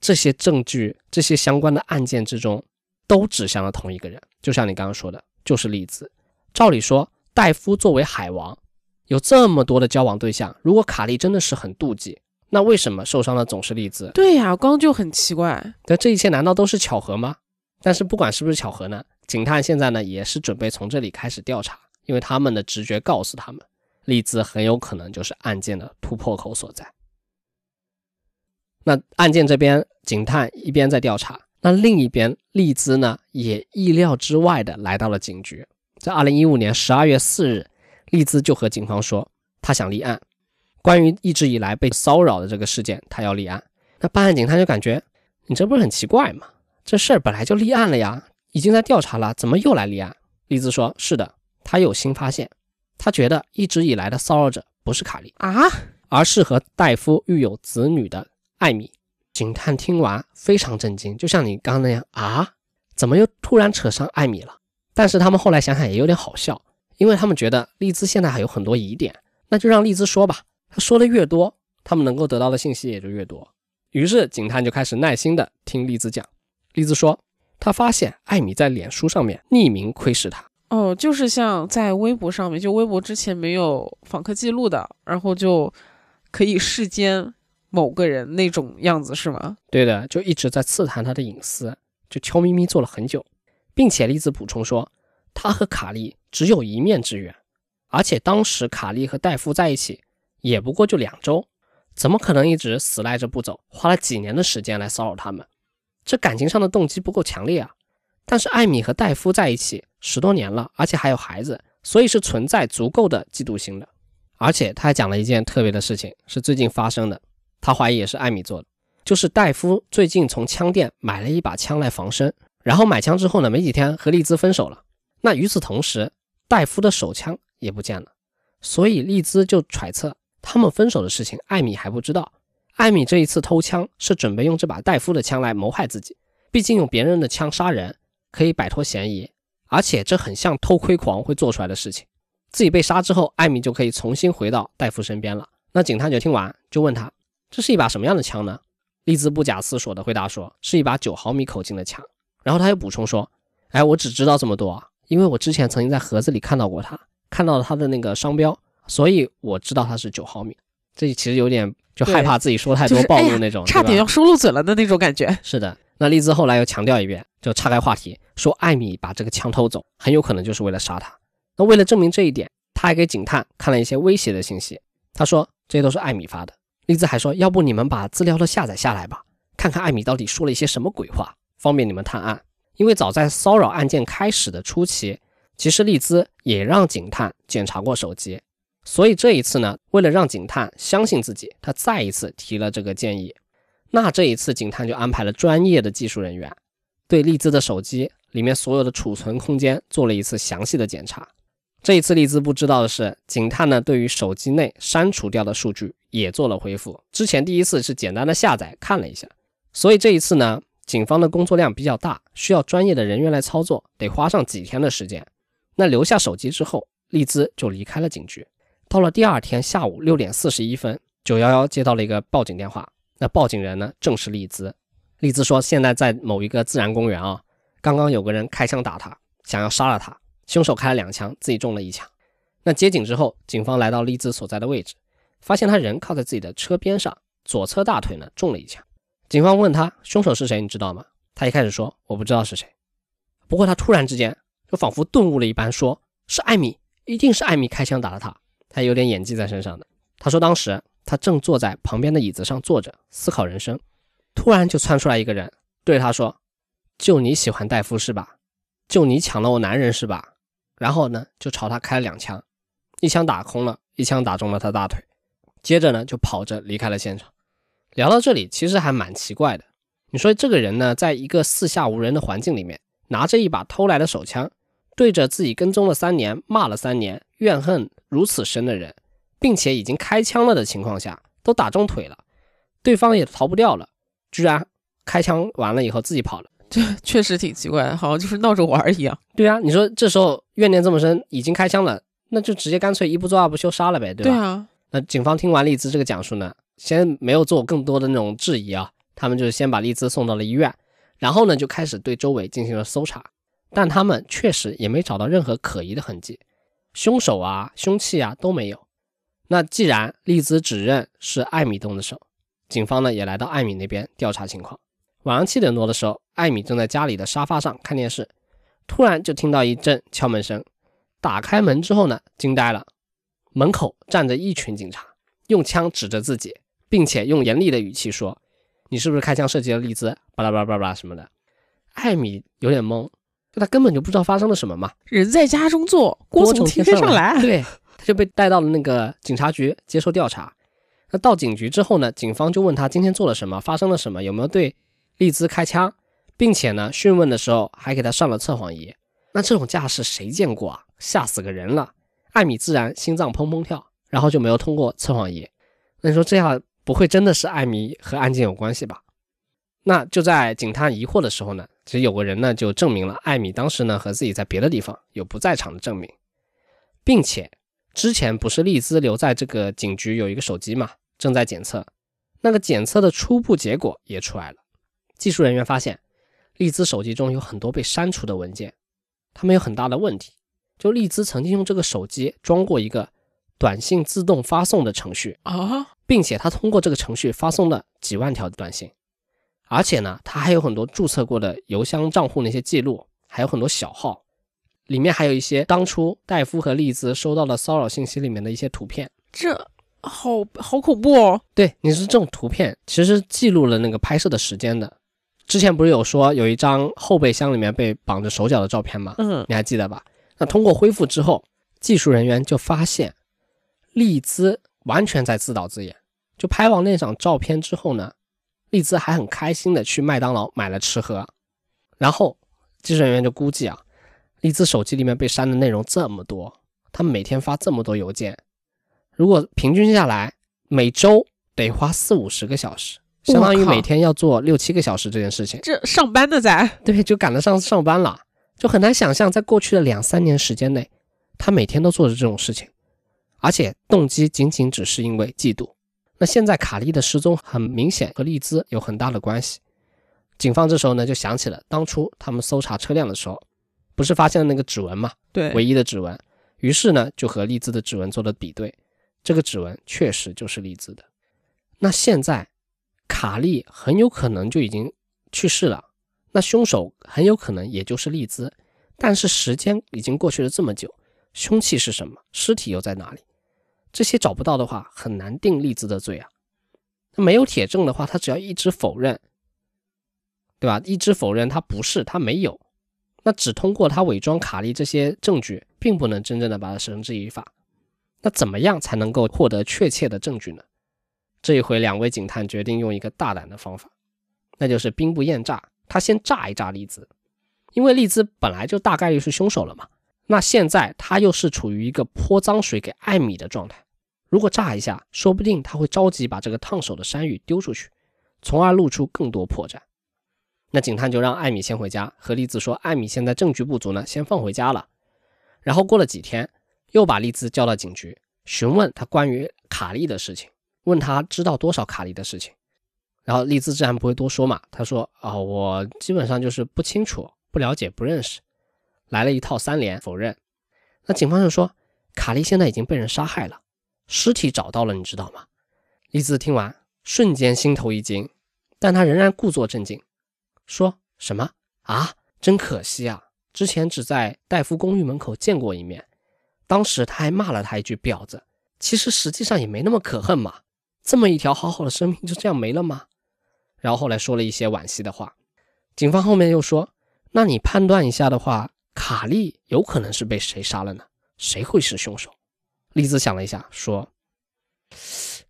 这些证据、这些相关的案件之中，都指向了同一个人，就像你刚刚说的，就是丽兹。照理说，戴夫作为海王，有这么多的交往对象，如果卡利真的是很妒忌，那为什么受伤的总是丽兹？对呀，刚就很奇怪。那这一切难道都是巧合吗？但是不管是不是巧合呢，警探现在呢也是准备从这里开始调查，因为他们的直觉告诉他们，丽兹很有可能就是案件的突破口所在。那案件这边，警探一边在调查，那另一边，丽兹呢也意料之外的来到了警局。在二零一五年十二月四日，丽兹就和警方说，他想立案，关于一直以来被骚扰的这个事件，他要立案。那办案警探就感觉，你这不是很奇怪吗？这事儿本来就立案了呀，已经在调查了，怎么又来立案？丽兹说：“是的，他有新发现，他觉得一直以来的骚扰者不是卡莉啊，而是和戴夫育有子女的艾米。”警探听完非常震惊，就像你刚刚那样啊，怎么又突然扯上艾米了？但是他们后来想想也有点好笑，因为他们觉得丽兹现在还有很多疑点，那就让丽兹说吧，她说的越多，他们能够得到的信息也就越多。于是警探就开始耐心的听丽兹讲。丽兹说，她发现艾米在脸书上面匿名窥视她。哦，就是像在微博上面，就微博之前没有访客记录的，然后就可以视奸某个人那种样子，是吗？对的，就一直在刺探他的隐私，就悄咪咪做了很久，并且栗子补充说，他和卡莉只有一面之缘，而且当时卡莉和戴夫在一起也不过就两周，怎么可能一直死赖着不走，花了几年的时间来骚扰他们？这感情上的动机不够强烈啊，但是艾米和戴夫在一起十多年了，而且还有孩子，所以是存在足够的嫉妒心的。而且他还讲了一件特别的事情，是最近发生的，他怀疑也是艾米做的，就是戴夫最近从枪店买了一把枪来防身，然后买枪之后呢，没几天和丽兹分手了。那与此同时，戴夫的手枪也不见了，所以丽兹就揣测他们分手的事情，艾米还不知道。艾米这一次偷枪是准备用这把戴夫的枪来谋害自己，毕竟用别人的枪杀人可以摆脱嫌疑，而且这很像偷窥狂会做出来的事情。自己被杀之后，艾米就可以重新回到戴夫身边了。那警探就听完，就问他：“这是一把什么样的枪呢？”丽兹不假思索地回答说：“是一把九毫米口径的枪。”然后他又补充说：“哎，我只知道这么多，因为我之前曾经在盒子里看到过它，看到了它的那个商标，所以我知道它是九毫米。”这其实有点。就害怕自己说太多暴露那种，差点要说漏嘴了的那种感觉。是的，那丽兹后来又强调一遍，就岔开话题说艾米把这个枪偷走，很有可能就是为了杀他。那为了证明这一点，他还给警探看了一些威胁的信息。他说这些都是艾米发的。丽兹还说，要不你们把资料都下载下来吧，看看艾米到底说了一些什么鬼话，方便你们探案。因为早在骚扰案件开始的初期，其实丽兹也让警探检查过手机。所以这一次呢，为了让警探相信自己，他再一次提了这个建议。那这一次，警探就安排了专业的技术人员，对丽兹的手机里面所有的储存空间做了一次详细的检查。这一次，丽兹不知道的是，警探呢对于手机内删除掉的数据也做了恢复。之前第一次是简单的下载看了一下，所以这一次呢，警方的工作量比较大，需要专业的人员来操作，得花上几天的时间。那留下手机之后，丽兹就离开了警局。到了第二天下午六点四十一分，九幺幺接到了一个报警电话。那报警人呢，正是丽兹。丽兹说，现在在某一个自然公园啊，刚刚有个人开枪打他，想要杀了他。凶手开了两枪，自己中了一枪。那接警之后，警方来到丽兹所在的位置，发现他人靠在自己的车边上，左侧大腿呢中了一枪。警方问他，凶手是谁？你知道吗？他一开始说我不知道是谁。不过他突然之间就仿佛顿悟了一般，说是艾米，一定是艾米开枪打了他。他有点演技在身上的。他说，当时他正坐在旁边的椅子上坐着思考人生，突然就窜出来一个人，对他说：“就你喜欢戴夫是吧？就你抢了我男人是吧？”然后呢就朝他开了两枪，一枪打空了，一枪打中了他大腿，接着呢就跑着离开了现场。聊到这里，其实还蛮奇怪的。你说这个人呢，在一个四下无人的环境里面，拿着一把偷来的手枪，对着自己跟踪了三年、骂了三年、怨恨如此深的人，并且已经开枪了的情况下，都打中腿了，对方也逃不掉了，居然开枪完了以后自己跑了。这确实挺奇怪，好像就是闹着玩一样。对啊，你说这时候怨念这么深，已经开枪了，那就直接干脆一不做二不休杀了呗，对吧？对啊，那警方听完丽兹这个讲述呢，先没有做更多的那种质疑啊，他们就是先把丽兹送到了医院，然后呢就开始对周围进行了搜查，但他们确实也没找到任何可疑的痕迹，凶手啊、凶器啊都没有。那既然丽兹指认是艾米动的手，警方呢也来到艾米那边调查情况。晚上七点多的时候，艾米正在家里的沙发上看电视，突然就听到一阵敲门声。打开门之后呢，惊呆了，门口站着一群警察，用枪指着自己，并且用严厉的语气说：“你是不是开枪射击了丽兹？”巴拉巴拉巴拉什么的。艾米有点懵，他根本就不知道发生了什么嘛。人在家中坐，锅从天上来。对，他就被带到了那个警察局接受调查。那到警局之后呢，警方就问他今天做了什么，发生了什么，有没有对。丽兹开枪，并且呢，讯问的时候还给他上了测谎仪。那这种架势谁见过啊？吓死个人了！艾米自然心脏砰砰跳，然后就没有通过测谎仪。那你说这样不会真的是艾米和案件有关系吧？那就在警探疑惑的时候呢，其实有个人呢就证明了艾米当时呢和自己在别的地方有不在场的证明，并且之前不是利兹留在这个警局有一个手机嘛，正在检测，那个检测的初步结果也出来了。技术人员发现，利兹手机中有很多被删除的文件，他们有很大的问题。就利兹曾经用这个手机装过一个短信自动发送的程序啊，并且他通过这个程序发送了几万条的短信，而且呢，他还有很多注册过的邮箱账户那些记录，还有很多小号，里面还有一些当初戴夫和丽兹收到的骚扰信息里面的一些图片。这好好恐怖哦！对，你是这种图片，其实记录了那个拍摄的时间的。之前不是有说有一张后备箱里面被绑着手脚的照片吗？嗯，你还记得吧？那通过恢复之后，技术人员就发现，丽兹完全在自导自演。就拍完那张照片之后呢，利兹还很开心的去麦当劳买了吃喝。然后技术人员就估计啊，利兹手机里面被删的内容这么多，他每天发这么多邮件，如果平均下来每周得花四五十个小时。相当于每天要做六七个小时这件事情，这上班的在对，就赶得上上班了，就很难想象在过去的两三年时间内，他每天都做着这种事情，而且动机仅仅只是因为嫉妒。那现在卡利的失踪很明显和利兹有很大的关系，警方这时候呢就想起了当初他们搜查车辆的时候，不是发现了那个指纹嘛？对，唯一的指纹，于是呢就和利兹的指纹做了比对，这个指纹确实就是利兹的。那现在。卡利很有可能就已经去世了，那凶手很有可能也就是利兹，但是时间已经过去了这么久，凶器是什么？尸体又在哪里？这些找不到的话，很难定利兹的罪啊。那没有铁证的话，他只要一直否认，对吧？一直否认他不是，他没有，那只通过他伪装卡利这些证据，并不能真正的把他绳之以法。那怎么样才能够获得确切的证据呢？这一回，两位警探决定用一个大胆的方法，那就是兵不厌诈。他先炸一炸利兹，因为利兹本来就大概率是凶手了嘛。那现在他又是处于一个泼脏水给艾米的状态，如果炸一下，说不定他会着急把这个烫手的山芋丢出去，从而露出更多破绽。那警探就让艾米先回家，和丽兹说，艾米现在证据不足呢，先放回家了。然后过了几天，又把丽兹叫到警局，询问他关于卡利的事情。问他知道多少卡利的事情，然后丽兹自然不会多说嘛。他说：“啊，我基本上就是不清楚、不了解、不认识。”来了一套三连否认。那警方就说：“卡利现在已经被人杀害了，尸体找到了，你知道吗？”利兹听完瞬间心头一惊，但他仍然故作镇静，说什么：“啊，真可惜啊，之前只在戴夫公寓门口见过一面，当时他还骂了他一句婊子。其实实际上也没那么可恨嘛。”这么一条好好的生命就这样没了吗？然后后来说了一些惋惜的话。警方后面又说：“那你判断一下的话，卡莉有可能是被谁杀了呢？谁会是凶手？丽兹想了一下，说：“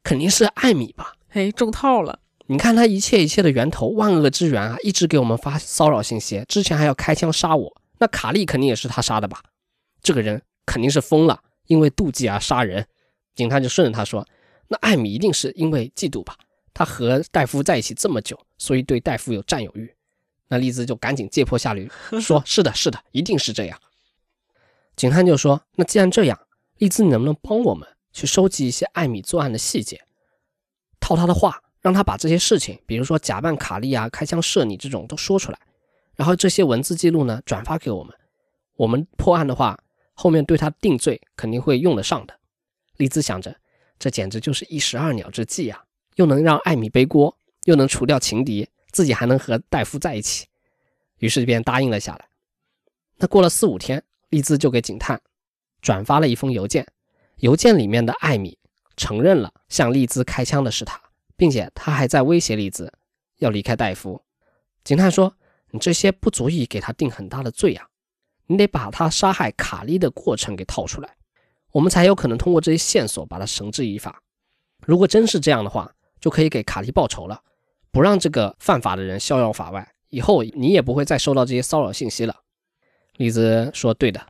肯定是艾米吧。”嘿，中套了。你看他一切一切的源头，万恶之源啊，一直给我们发骚扰信息，之前还要开枪杀我，那卡莉肯定也是他杀的吧？这个人肯定是疯了，因为妒忌而杀人。警探就顺着他说：“那艾米一定是因为嫉妒吧？他和戴夫在一起这么久，所以对戴夫有占有欲。”那丽兹就赶紧借坡下驴，说：“是的，是的，一定是这样。”警探就说：“那既然这样，丽兹，你能不能帮我们去收集一些艾米作案的细节，套他的话？”让他把这些事情，比如说假扮卡莉啊、开枪射你这种都说出来，然后这些文字记录呢转发给我们，我们破案的话，后面对他定罪肯定会用得上的。丽兹想着，这简直就是一石二鸟之计啊，又能让艾米背锅，又能除掉情敌，自己还能和戴夫在一起，于是便答应了下来。那过了四五天，丽兹就给警探转发了一封邮件，邮件里面的艾米承认了向丽兹开枪的是他。并且他还在威胁丽兹要离开戴夫。警探说：“你这些不足以给他定很大的罪啊，你得把他杀害卡利的过程给套出来，我们才有可能通过这些线索把他绳之以法。如果真是这样的话，就可以给卡利报仇了，不让这个犯法的人逍遥法外，以后你也不会再收到这些骚扰信息了。”丽兹说：“对的。”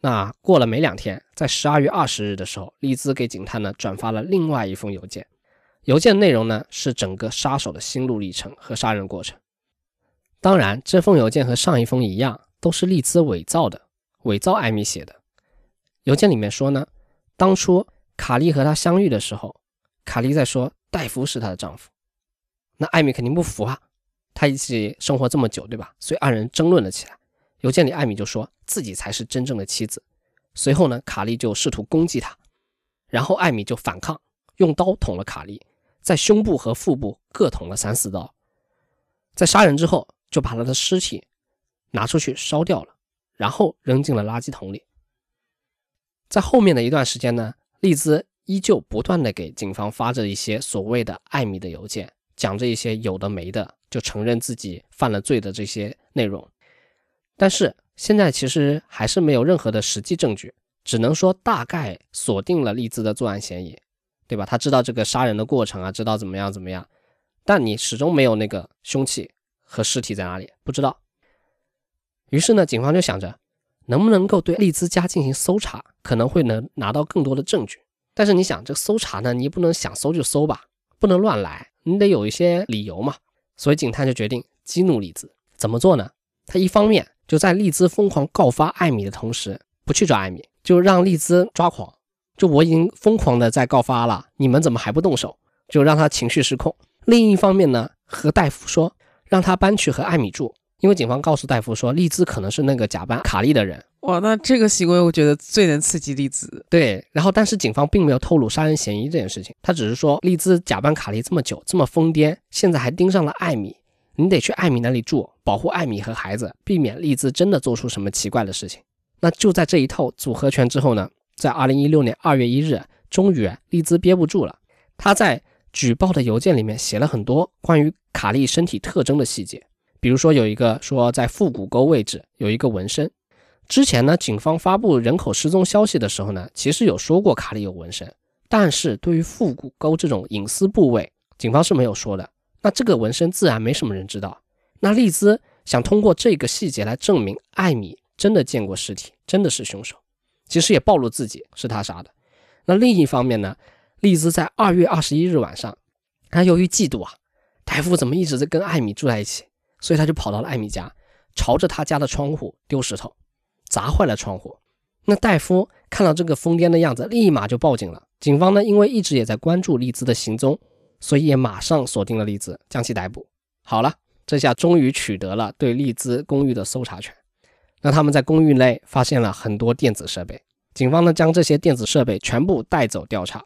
那过了没两天，在十二月二十日的时候，丽兹给警探呢转发了另外一封邮件。邮件内容呢是整个杀手的心路历程和杀人过程。当然，这封邮件和上一封一样，都是丽兹伪造的，伪造艾米写的。邮件里面说呢，当初卡莉和他相遇的时候，卡莉在说戴夫是她的丈夫。那艾米肯定不服啊，他一起生活这么久，对吧？所以二人争论了起来。邮件里艾米就说自己才是真正的妻子。随后呢，卡莉就试图攻击他，然后艾米就反抗，用刀捅了卡莉。在胸部和腹部各捅了三四刀，在杀人之后，就把他的尸体拿出去烧掉了，然后扔进了垃圾桶里。在后面的一段时间呢，丽兹依旧不断的给警方发着一些所谓的艾米的邮件，讲着一些有的没的，就承认自己犯了罪的这些内容。但是现在其实还是没有任何的实际证据，只能说大概锁定了丽兹的作案嫌疑。对吧？他知道这个杀人的过程啊，知道怎么样怎么样，但你始终没有那个凶器和尸体在哪里，不知道。于是呢，警方就想着能不能够对丽兹家进行搜查，可能会能拿到更多的证据。但是你想，这个搜查呢，你不能想搜就搜吧，不能乱来，你得有一些理由嘛。所以警探就决定激怒丽兹，怎么做呢？他一方面就在丽兹疯狂告发艾米的同时，不去抓艾米，就让丽兹抓狂。就我已经疯狂的在告发了，你们怎么还不动手？就让他情绪失控。另一方面呢，和戴夫说，让他搬去和艾米住，因为警方告诉戴夫说，丽兹可能是那个假扮卡莉的人。哇，那这个行为我觉得最能刺激丽兹。对，然后但是警方并没有透露杀人嫌疑这件事情，他只是说丽兹假扮卡莉这么久，这么疯癫，现在还盯上了艾米，你得去艾米那里住，保护艾米和孩子，避免丽兹真的做出什么奇怪的事情。那就在这一套组合拳之后呢？在二零一六年二月一日，终于丽兹憋不住了。他在举报的邮件里面写了很多关于卡莉身体特征的细节，比如说有一个说在腹股沟位置有一个纹身。之前呢，警方发布人口失踪消息的时候呢，其实有说过卡莉有纹身，但是对于腹股沟这种隐私部位，警方是没有说的。那这个纹身自然没什么人知道。那丽兹想通过这个细节来证明艾米真的见过尸体，真的是凶手。其实也暴露自己是他杀的。那另一方面呢，丽兹在二月二十一日晚上，他由于嫉妒啊，戴夫怎么一直在跟艾米住在一起，所以他就跑到了艾米家，朝着他家的窗户丢石头，砸坏了窗户。那戴夫看到这个疯癫的样子，立马就报警了。警方呢，因为一直也在关注丽兹的行踪，所以也马上锁定了丽兹，将其逮捕。好了，这下终于取得了对丽兹公寓的搜查权。那他们在公寓内发现了很多电子设备，警方呢将这些电子设备全部带走调查，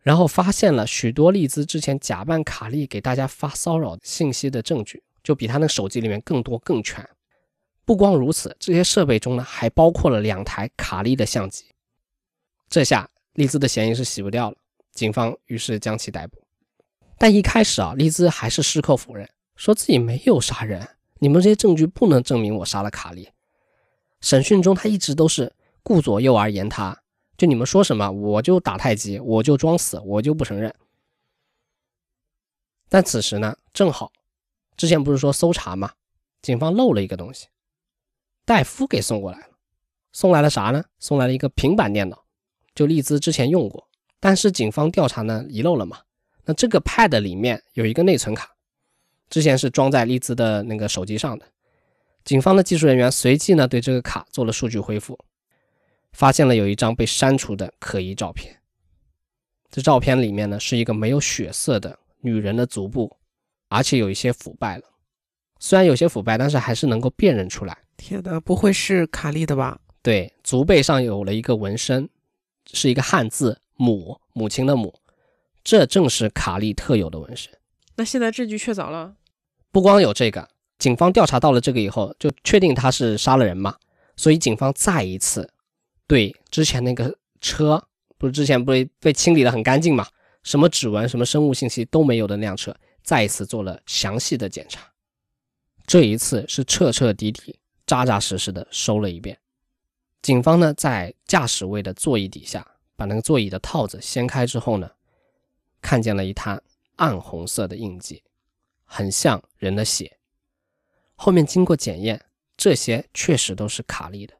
然后发现了许多丽兹之前假扮卡莉给大家发骚扰信息的证据，就比他那手机里面更多更全。不光如此，这些设备中呢还包括了两台卡莉的相机。这下丽兹的嫌疑是洗不掉了，警方于是将其逮捕。但一开始啊，丽兹还是矢口否认，说自己没有杀人，你们这些证据不能证明我杀了卡莉。审讯中他一直都是顾左右而言他，就你们说什么我就打太极，我就装死，我就不承认。但此时呢，正好之前不是说搜查吗，警方漏了一个东西，戴夫给送过来了。送来了啥呢？送来了一个平板电脑，就丽兹之前用过，但是警方调查呢遗漏了嘛。那这个 Pad 里面有一个内存卡，之前是装在丽兹的那个手机上的。警方的技术人员随即呢对这个卡做了数据恢复，发现了有一张被删除的可疑照片。这照片里面呢是一个没有血色的女人的足部，而且有一些腐败了。虽然有些腐败，但是还是能够辨认出来。天哪，不会是卡莉的吧？对，足背上有了一个纹身，是一个汉字“母”，母亲的“母”，这正是卡利特有的纹身。那现在证据确凿了，不光有这个，警方调查到了这个以后，就确定他是杀了人嘛，所以警方再一次对之前那个车，不是之前不是被清理的很干净嘛，什么指纹、什么生物信息都没有的那辆车，再一次做了详细的检查。这一次是彻彻底底、扎扎实实的收了一遍。警方呢，在驾驶位的座椅底下，把那个座椅的套子掀开之后呢，看见了一滩暗红色的印记，很像人的血。后面经过检验，这些确实都是卡莉的，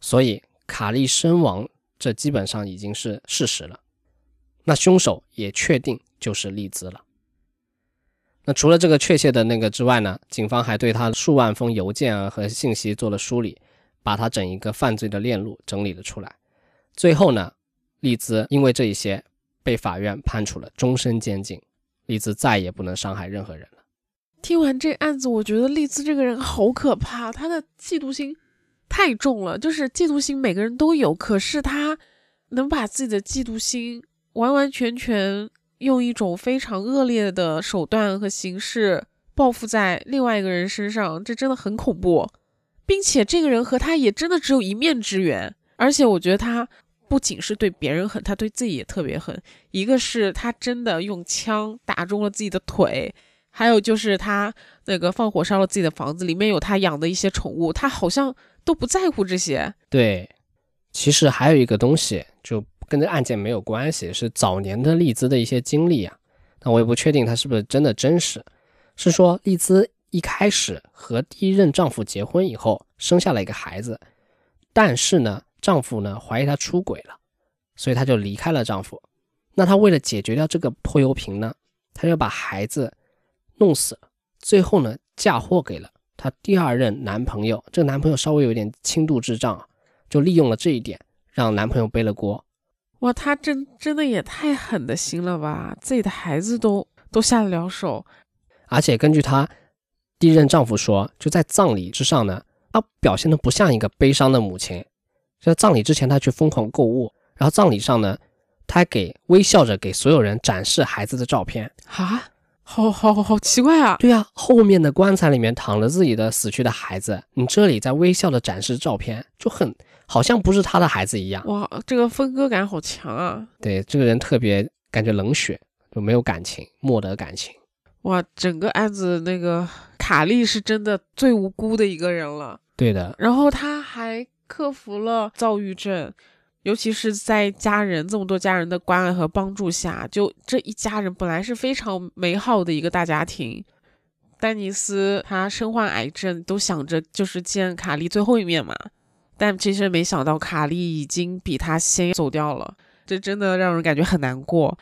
所以卡莉身亡，这基本上已经是事实了。那凶手也确定就是利兹了。那除了这个确切的那个之外呢，警方还对他数万封邮件啊和信息做了梳理。把他整一个犯罪的链路整理了出来，最后呢，丽兹因为这一些被法院判处了终身监禁，丽兹再也不能伤害任何人了。听完这案子，我觉得丽兹这个人好可怕，他的嫉妒心太重了。就是嫉妒心每个人都有，可是他能把自己的嫉妒心完完全全用一种非常恶劣的手段和形式报复在另外一个人身上，这真的很恐怖。并且这个人和他也真的只有一面之缘，而且我觉得他不仅是对别人狠，他对自己也特别狠。一个是他真的用枪打中了自己的腿，还有就是他那个放火烧了自己的房子，里面有他养的一些宠物，他好像都不在乎这些。对，其实还有一个东西就跟这案件没有关系，是早年的丽兹的一些经历啊。那我也不确定他是不是真的真实，是说丽兹。一开始和第一任丈夫结婚以后，生下了一个孩子，但是呢，丈夫呢怀疑她出轨了，所以她就离开了丈夫。那她为了解决掉这个泼油瓶呢，她就把孩子弄死了，最后呢嫁祸给了她第二任男朋友。这个男朋友稍微有点轻度智障，就利用了这一点，让男朋友背了锅。哇，她真真的也太狠的心了吧！自己的孩子都都下得了手，而且根据她。第一任丈夫说：“就在葬礼之上呢，她表现的不像一个悲伤的母亲。在葬礼之前，他去疯狂购物，然后葬礼上呢，他还给微笑着给所有人展示孩子的照片。啊，好好好好奇怪啊！对呀，后面的棺材里面躺着自己的死去的孩子，你这里在微笑的展示照片，就很好像不是他的孩子一样。哇，这个分割感好强啊！对，这个人特别感觉冷血，就没有感情，莫得感情。哇，整个案子那个。”卡莉是真的最无辜的一个人了，对的。然后他还克服了躁郁症，尤其是在家人这么多家人的关爱和帮助下，就这一家人本来是非常美好的一个大家庭。丹尼斯他身患癌症，都想着就是见卡莉最后一面嘛，但其实没想到卡莉已经比他先走掉了，这真的让人感觉很难过。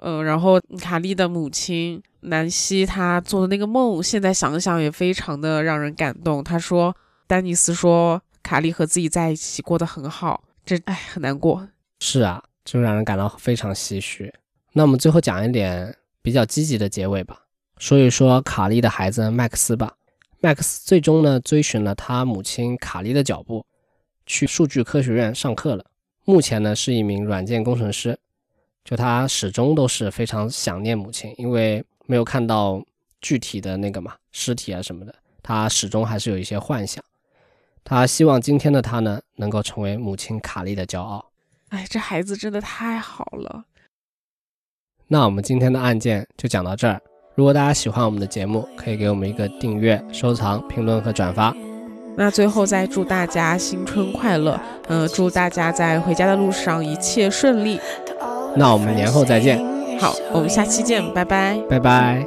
嗯，然后卡莉的母亲。南希她做的那个梦，现在想想也非常的让人感动。她说，丹尼斯说卡莉和自己在一起过得很好，这哎很难过。是啊，就让人感到非常唏嘘。那我们最后讲一点比较积极的结尾吧，说一说卡莉的孩子麦克斯吧。麦克斯最终呢追寻了他母亲卡莉的脚步，去数据科学院上课了。目前呢是一名软件工程师。就他始终都是非常想念母亲，因为。没有看到具体的那个嘛尸体啊什么的，他始终还是有一些幻想。他希望今天的他呢，能够成为母亲卡莉的骄傲。哎，这孩子真的太好了。那我们今天的案件就讲到这儿。如果大家喜欢我们的节目，可以给我们一个订阅、收藏、评论和转发。那最后再祝大家新春快乐，呃，祝大家在回家的路上一切顺利。那我们年后再见。好，我们下期见，拜拜。拜拜。